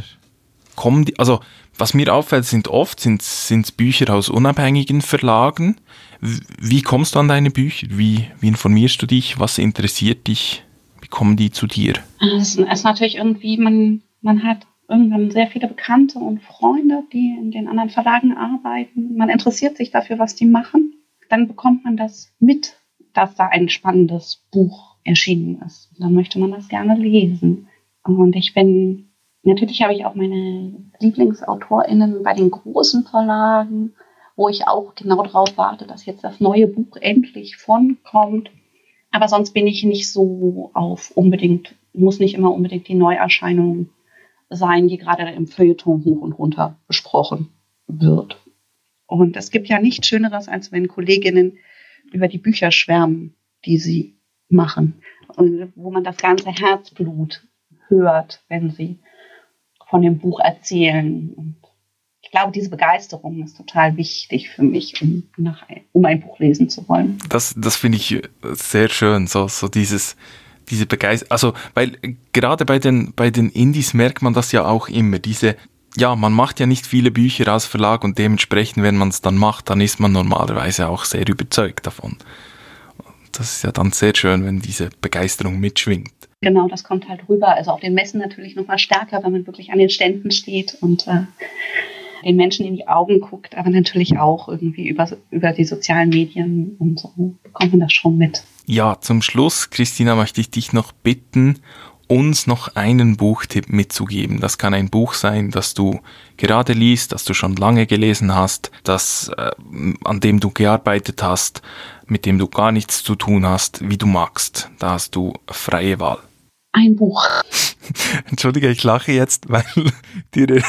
kommen die, also was mir auffällt, sind oft sind, Bücher aus unabhängigen Verlagen. Wie kommst du an deine Bücher? Wie, wie informierst du dich? Was interessiert dich? Wie kommen die zu dir? Es ist natürlich irgendwie, man, man hat irgendwann sehr viele Bekannte und Freunde, die in den anderen Verlagen arbeiten. Man interessiert sich dafür, was die machen. Dann bekommt man das mit, dass da ein spannendes Buch erschienen ist. dann möchte man das gerne lesen. Und ich bin Natürlich habe ich auch meine LieblingsautorInnen bei den großen Verlagen, wo ich auch genau darauf warte, dass jetzt das neue Buch endlich von kommt. Aber sonst bin ich nicht so auf unbedingt, muss nicht immer unbedingt die Neuerscheinung sein, die gerade im Feuilleton hoch und runter besprochen wird. Und es gibt ja nichts Schöneres, als wenn Kolleginnen über die Bücher schwärmen, die sie machen. Und wo man das ganze Herzblut hört, wenn sie von dem Buch erzählen. Und ich glaube, diese Begeisterung ist total wichtig für mich, um, nach, um ein Buch lesen zu wollen. Das, das finde ich sehr schön, so, so dieses, diese Begeisterung. Also, weil gerade bei den, bei den Indies merkt man das ja auch immer, diese, ja, man macht ja nicht viele Bücher als Verlag und dementsprechend, wenn man es dann macht, dann ist man normalerweise auch sehr überzeugt davon. Das ist ja dann sehr schön, wenn diese Begeisterung mitschwingt. Genau, das kommt halt rüber. Also auf den Messen natürlich nochmal stärker, wenn man wirklich an den Ständen steht und äh, den Menschen in die Augen guckt, aber natürlich auch irgendwie über, über die sozialen Medien und so bekommt man das schon mit. Ja, zum Schluss, Christina, möchte ich dich noch bitten, uns noch einen Buchtipp mitzugeben. Das kann ein Buch sein, das du gerade liest, das du schon lange gelesen hast, das, äh, an dem du gearbeitet hast, mit dem du gar nichts zu tun hast, wie du magst. Da hast du freie Wahl ein Buch. Entschuldige, ich lache jetzt, weil die Re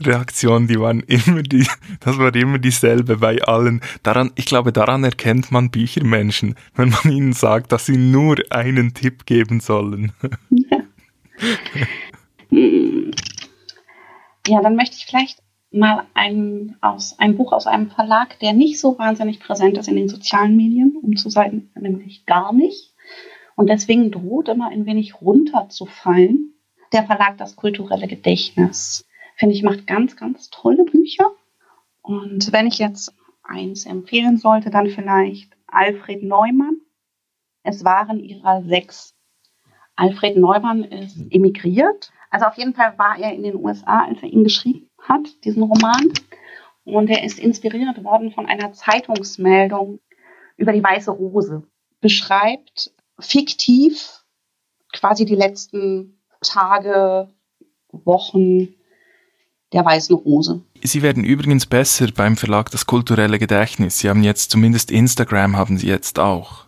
Reaktionen, die waren immer die, das war immer dieselbe bei allen. Daran, ich glaube, daran erkennt man Büchermenschen, wenn man ihnen sagt, dass sie nur einen Tipp geben sollen. Ja. Ja, dann möchte ich vielleicht mal ein, aus, ein Buch aus einem Verlag, der nicht so wahnsinnig präsent ist in den sozialen Medien, um zu sein, nämlich gar nicht. Und deswegen droht immer ein wenig runterzufallen. Der Verlag Das kulturelle Gedächtnis, finde ich, macht ganz, ganz tolle Bücher. Und wenn ich jetzt eins empfehlen sollte, dann vielleicht Alfred Neumann. Es waren ihrer sechs. Alfred Neumann ist emigriert. Also auf jeden Fall war er in den USA, als er ihn geschrieben hat, diesen Roman. Und er ist inspiriert worden von einer Zeitungsmeldung über die Weiße Rose. Beschreibt fiktiv quasi die letzten Tage, Wochen der Weißen Rose. Sie werden übrigens besser beim Verlag Das kulturelle Gedächtnis. Sie haben jetzt zumindest Instagram haben Sie jetzt auch.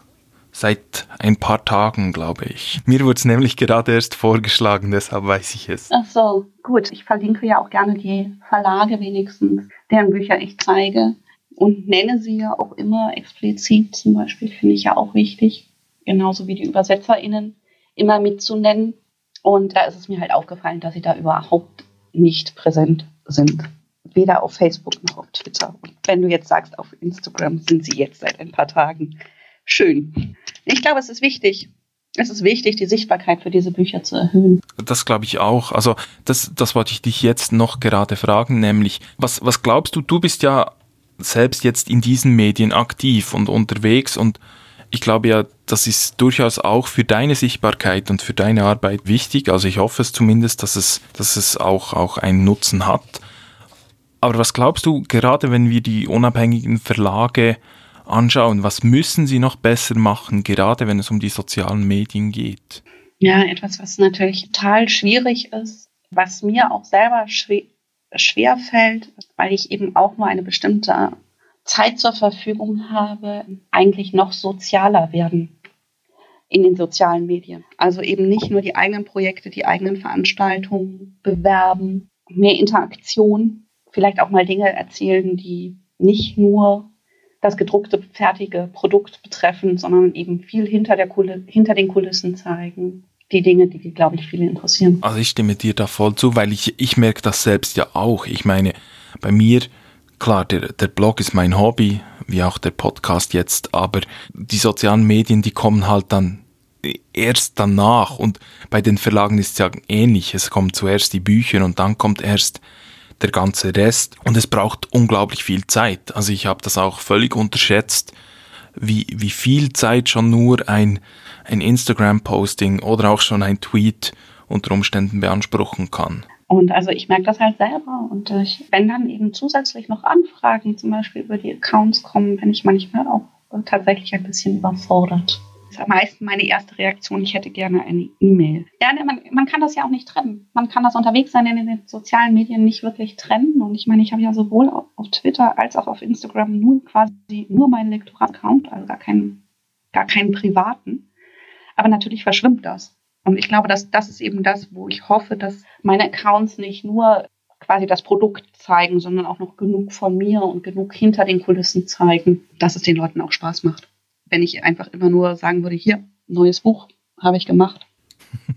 Seit ein paar Tagen, glaube ich. Mir wurde es nämlich gerade erst vorgeschlagen, deshalb weiß ich es. Ach so, gut. Ich verlinke ja auch gerne die Verlage wenigstens, deren Bücher ich zeige. Und nenne sie ja auch immer explizit zum Beispiel, finde ich ja auch wichtig. Genauso wie die ÜbersetzerInnen immer mitzunennen. Und da ist es mir halt aufgefallen, dass sie da überhaupt nicht präsent sind. Weder auf Facebook noch auf Twitter. Und wenn du jetzt sagst, auf Instagram sind sie jetzt seit ein paar Tagen schön. Ich glaube, es ist wichtig. Es ist wichtig, die Sichtbarkeit für diese Bücher zu erhöhen. Das glaube ich auch. Also das, das wollte ich dich jetzt noch gerade fragen, nämlich, was, was glaubst du, du bist ja selbst jetzt in diesen Medien aktiv und unterwegs und ich glaube ja, das ist durchaus auch für deine Sichtbarkeit und für deine Arbeit wichtig. Also ich hoffe es zumindest, dass es, dass es auch, auch einen Nutzen hat. Aber was glaubst du, gerade wenn wir die unabhängigen Verlage anschauen. Was müssen sie noch besser machen, gerade wenn es um die sozialen Medien geht? Ja, etwas, was natürlich total schwierig ist, was mir auch selber schwer, fällt, weil ich eben auch nur eine bestimmte Zeit zur Verfügung habe, eigentlich noch sozialer werden in den sozialen Medien. Also eben nicht nur die eigenen Projekte, die eigenen Veranstaltungen bewerben, mehr Interaktion, vielleicht auch mal Dinge erzählen, die nicht nur das gedruckte, fertige Produkt betreffen, sondern eben viel hinter, der Kul hinter den Kulissen zeigen. Die Dinge, die, glaube ich, viele interessieren. Also ich stimme dir da voll zu, weil ich, ich merke das selbst ja auch. Ich meine, bei mir, klar, der, der Blog ist mein Hobby, wie auch der Podcast jetzt, aber die sozialen Medien, die kommen halt dann erst danach und bei den Verlagen ist es ja ähnlich. Es kommen zuerst die Bücher und dann kommt erst der ganze Rest. Und es braucht unglaublich viel Zeit. Also ich habe das auch völlig unterschätzt, wie, wie viel Zeit schon nur ein, ein Instagram-Posting oder auch schon ein Tweet unter Umständen beanspruchen kann. Und also ich merke das halt selber. Und ich, wenn dann eben zusätzlich noch Anfragen zum Beispiel über die Accounts kommen, bin ich manchmal auch tatsächlich ein bisschen überfordert ist am meisten meine erste Reaktion, ich hätte gerne eine E-Mail. Ja, ne, man, man kann das ja auch nicht trennen. Man kann das unterwegs sein in den sozialen Medien nicht wirklich trennen. Und ich meine, ich habe ja sowohl auf, auf Twitter als auch auf Instagram nur quasi nur meinen Lektorat-Account, also gar keinen, gar keinen privaten. Aber natürlich verschwimmt das. Und ich glaube, dass das ist eben das, wo ich hoffe, dass meine Accounts nicht nur quasi das Produkt zeigen, sondern auch noch genug von mir und genug hinter den Kulissen zeigen, dass es den Leuten auch Spaß macht wenn ich einfach immer nur sagen würde, hier, neues Buch habe ich gemacht.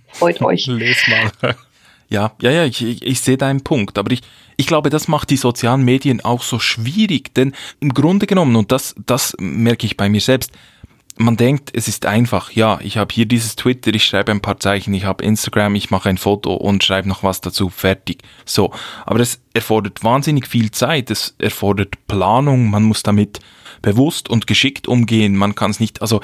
Freut euch. Les mal. Ja, ja, ja, ich, ich, ich sehe deinen Punkt, aber ich, ich glaube, das macht die sozialen Medien auch so schwierig, denn im Grunde genommen, und das, das merke ich bei mir selbst, man denkt, es ist einfach, ja, ich habe hier dieses Twitter, ich schreibe ein paar Zeichen, ich habe Instagram, ich mache ein Foto und schreibe noch was dazu, fertig. So, aber es erfordert wahnsinnig viel Zeit, es erfordert Planung, man muss damit bewusst und geschickt umgehen. Man kann es nicht, also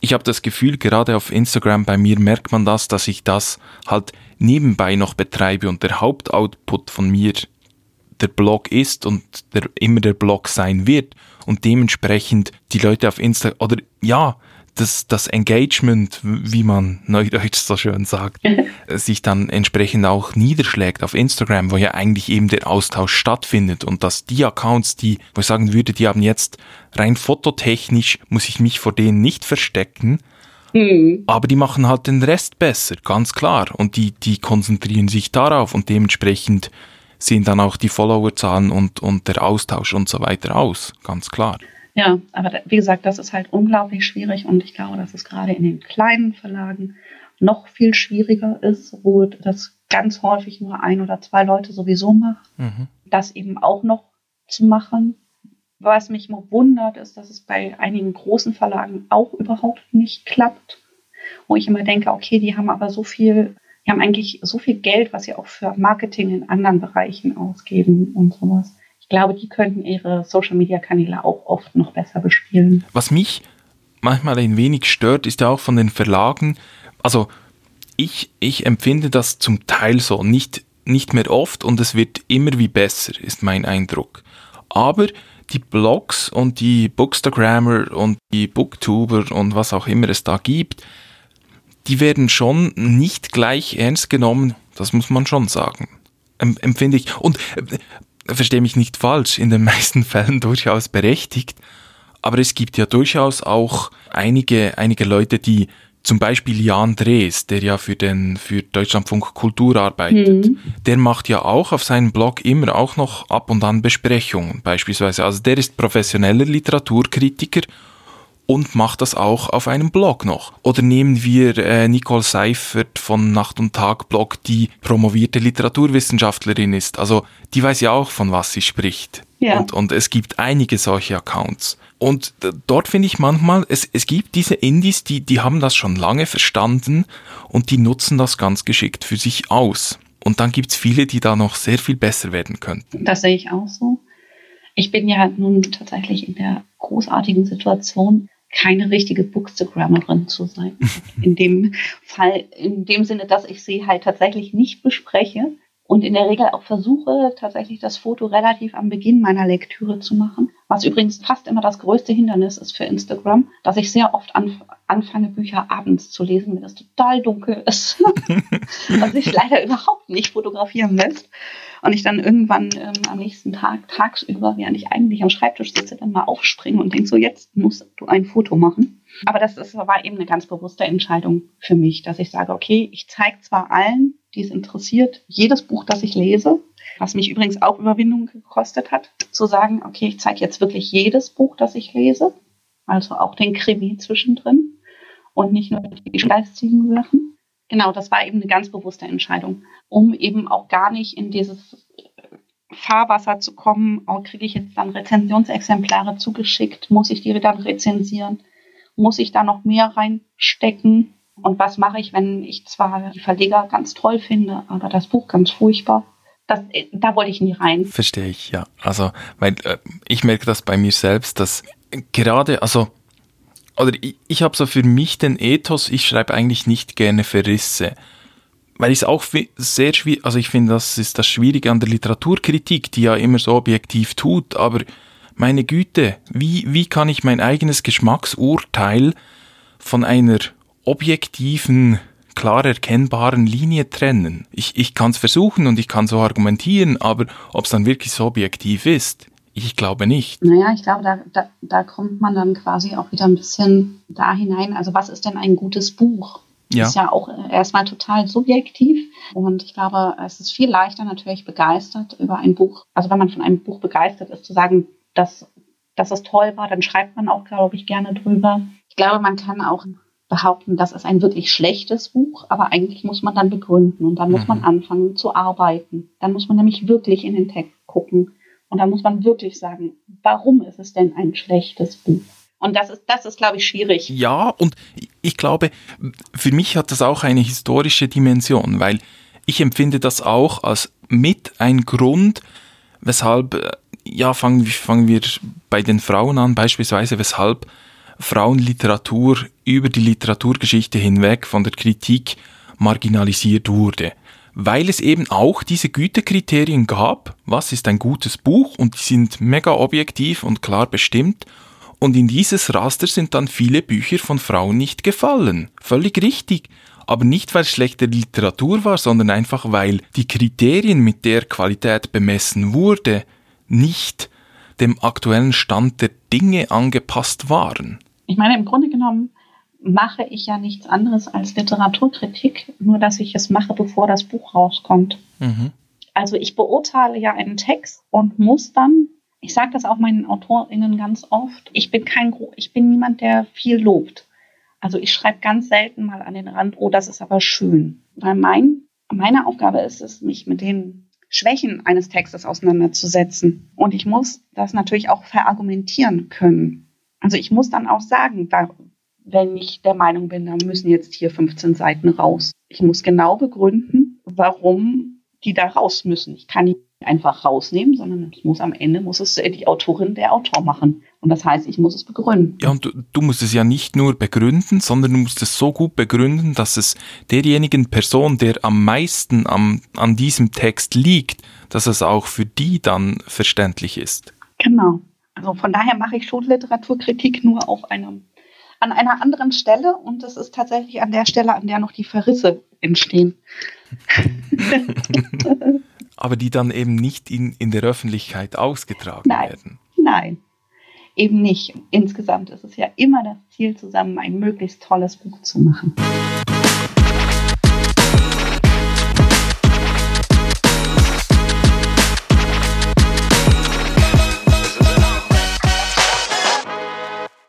ich habe das Gefühl, gerade auf Instagram bei mir merkt man das, dass ich das halt nebenbei noch betreibe und der Hauptoutput von mir der Blog ist und der immer der Blog sein wird und dementsprechend die Leute auf Insta oder ja, das, das Engagement, wie man neudeutsch so schön sagt, sich dann entsprechend auch niederschlägt auf Instagram, wo ja eigentlich eben der Austausch stattfindet und dass die Accounts, die, wo ich sagen würde, die haben jetzt rein fototechnisch, muss ich mich vor denen nicht verstecken, mhm. aber die machen halt den Rest besser, ganz klar. Und die, die konzentrieren sich darauf und dementsprechend sehen dann auch die Followerzahlen und, und der Austausch und so weiter aus, ganz klar. Ja, aber wie gesagt, das ist halt unglaublich schwierig und ich glaube, dass es gerade in den kleinen Verlagen noch viel schwieriger ist, wo das ganz häufig nur ein oder zwei Leute sowieso machen, mhm. das eben auch noch zu machen. Was mich wundert, ist, dass es bei einigen großen Verlagen auch überhaupt nicht klappt. Wo ich immer denke, okay, die haben aber so viel, die haben eigentlich so viel Geld, was sie auch für Marketing in anderen Bereichen ausgeben und sowas. Ich glaube, die könnten ihre Social-Media-Kanäle auch oft noch besser bespielen. Was mich manchmal ein wenig stört, ist ja auch von den Verlagen, also ich, ich empfinde das zum Teil so, nicht, nicht mehr oft und es wird immer wie besser, ist mein Eindruck. Aber die Blogs und die Bookstagrammer und die Booktuber und was auch immer es da gibt, die werden schon nicht gleich ernst genommen, das muss man schon sagen. Empfinde ich. Und äh, verstehe mich nicht falsch, in den meisten Fällen durchaus berechtigt, aber es gibt ja durchaus auch einige, einige Leute, die zum Beispiel Jan Drees, der ja für den für Deutschlandfunk Kultur arbeitet, mhm. der macht ja auch auf seinem Blog immer auch noch ab und an Besprechungen beispielsweise. Also der ist professioneller Literaturkritiker und macht das auch auf einem Blog noch. Oder nehmen wir äh, Nicole Seifert von Nacht und Tag Blog, die promovierte Literaturwissenschaftlerin ist. Also die weiß ja auch, von was sie spricht. Ja. Und, und es gibt einige solche Accounts. Und dort finde ich manchmal, es, es gibt diese Indies, die, die haben das schon lange verstanden und die nutzen das ganz geschickt für sich aus. Und dann gibt es viele, die da noch sehr viel besser werden könnten. Das sehe ich auch so. Ich bin ja nun tatsächlich in der großartigen Situation, keine richtige Bookstagrammerin zu sein. In dem Fall, in dem Sinne, dass ich sie halt tatsächlich nicht bespreche und in der Regel auch versuche, tatsächlich das Foto relativ am Beginn meiner Lektüre zu machen. Was übrigens fast immer das größte Hindernis ist für Instagram, dass ich sehr oft anf anfange, Bücher abends zu lesen, wenn es total dunkel ist. was sich leider überhaupt nicht fotografieren lässt. Und ich dann irgendwann ähm, am nächsten Tag, tagsüber, während ich eigentlich am Schreibtisch sitze, dann mal aufspringe und denke so, jetzt musst du ein Foto machen. Aber das ist, war eben eine ganz bewusste Entscheidung für mich, dass ich sage, okay, ich zeige zwar allen, die es interessiert, jedes Buch, das ich lese, was mich übrigens auch Überwindung gekostet hat, zu sagen, okay, ich zeige jetzt wirklich jedes Buch, das ich lese, also auch den Krimi zwischendrin und nicht nur die geistigen Sachen. Genau, das war eben eine ganz bewusste Entscheidung, um eben auch gar nicht in dieses Fahrwasser zu kommen, oh, kriege ich jetzt dann Rezensionsexemplare zugeschickt, muss ich die dann rezensieren, muss ich da noch mehr reinstecken und was mache ich, wenn ich zwar die Verleger ganz toll finde, aber das Buch ganz furchtbar. Das, da wollte ich nie rein. Verstehe ich, ja. Also, weil äh, ich merke das bei mir selbst, dass gerade, also oder ich, ich habe so für mich den Ethos, ich schreibe eigentlich nicht gerne Verrisse. Weil ich es auch sehr schwierig, also ich finde, das ist das Schwierige an der Literaturkritik, die ja immer so objektiv tut, aber meine Güte, wie, wie kann ich mein eigenes Geschmacksurteil von einer objektiven, klar erkennbaren Linie trennen? Ich, ich kann es versuchen und ich kann so argumentieren, aber ob es dann wirklich so objektiv ist, ich glaube nicht. Naja, ich glaube, da, da, da kommt man dann quasi auch wieder ein bisschen da hinein. Also was ist denn ein gutes Buch? Ja. Ist ja auch erstmal total subjektiv. Und ich glaube, es ist viel leichter natürlich begeistert über ein Buch. Also wenn man von einem Buch begeistert ist, zu sagen, dass, dass es toll war, dann schreibt man auch, glaube ich, gerne drüber. Ich glaube, man kann auch behaupten, das ist ein wirklich schlechtes Buch, aber eigentlich muss man dann begründen und dann muss man mhm. anfangen zu arbeiten. Dann muss man nämlich wirklich in den Text gucken und da muss man wirklich sagen, warum ist es denn ein schlechtes Buch? Und das ist, das ist, glaube ich, schwierig. Ja, und ich glaube, für mich hat das auch eine historische Dimension, weil ich empfinde das auch als mit ein Grund, weshalb, äh, ja, fangen, fangen wir bei den Frauen an, beispielsweise, weshalb Frauenliteratur über die Literaturgeschichte hinweg von der Kritik marginalisiert wurde weil es eben auch diese Gütekriterien gab, was ist ein gutes Buch und die sind mega objektiv und klar bestimmt und in dieses Raster sind dann viele Bücher von Frauen nicht gefallen. Völlig richtig. Aber nicht, weil es schlechte Literatur war, sondern einfach, weil die Kriterien, mit der Qualität bemessen wurde, nicht dem aktuellen Stand der Dinge angepasst waren. Ich meine, im Grunde genommen mache ich ja nichts anderes als Literaturkritik, nur dass ich es mache, bevor das Buch rauskommt. Mhm. Also ich beurteile ja einen Text und muss dann, ich sage das auch meinen AutorInnen ganz oft, ich bin kein, ich bin niemand, der viel lobt. Also ich schreibe ganz selten mal an den Rand, oh, das ist aber schön. Weil mein, meine Aufgabe ist es, mich mit den Schwächen eines Textes auseinanderzusetzen. Und ich muss das natürlich auch verargumentieren können. Also ich muss dann auch sagen, wenn ich der Meinung bin, da müssen jetzt hier 15 Seiten raus. Ich muss genau begründen, warum die da raus müssen. Ich kann die einfach rausnehmen, sondern es muss am Ende muss es die Autorin, der Autor machen. Und das heißt, ich muss es begründen. Ja, und du, du musst es ja nicht nur begründen, sondern du musst es so gut begründen, dass es derjenigen Person, der am meisten am, an diesem Text liegt, dass es auch für die dann verständlich ist. Genau. Also von daher mache ich schon Literaturkritik nur auf einem, an einer anderen Stelle und das ist tatsächlich an der Stelle, an der noch die Verrisse entstehen. Aber die dann eben nicht in, in der Öffentlichkeit ausgetragen Nein. werden. Nein, eben nicht. Insgesamt ist es ja immer das Ziel, zusammen ein möglichst tolles Buch zu machen.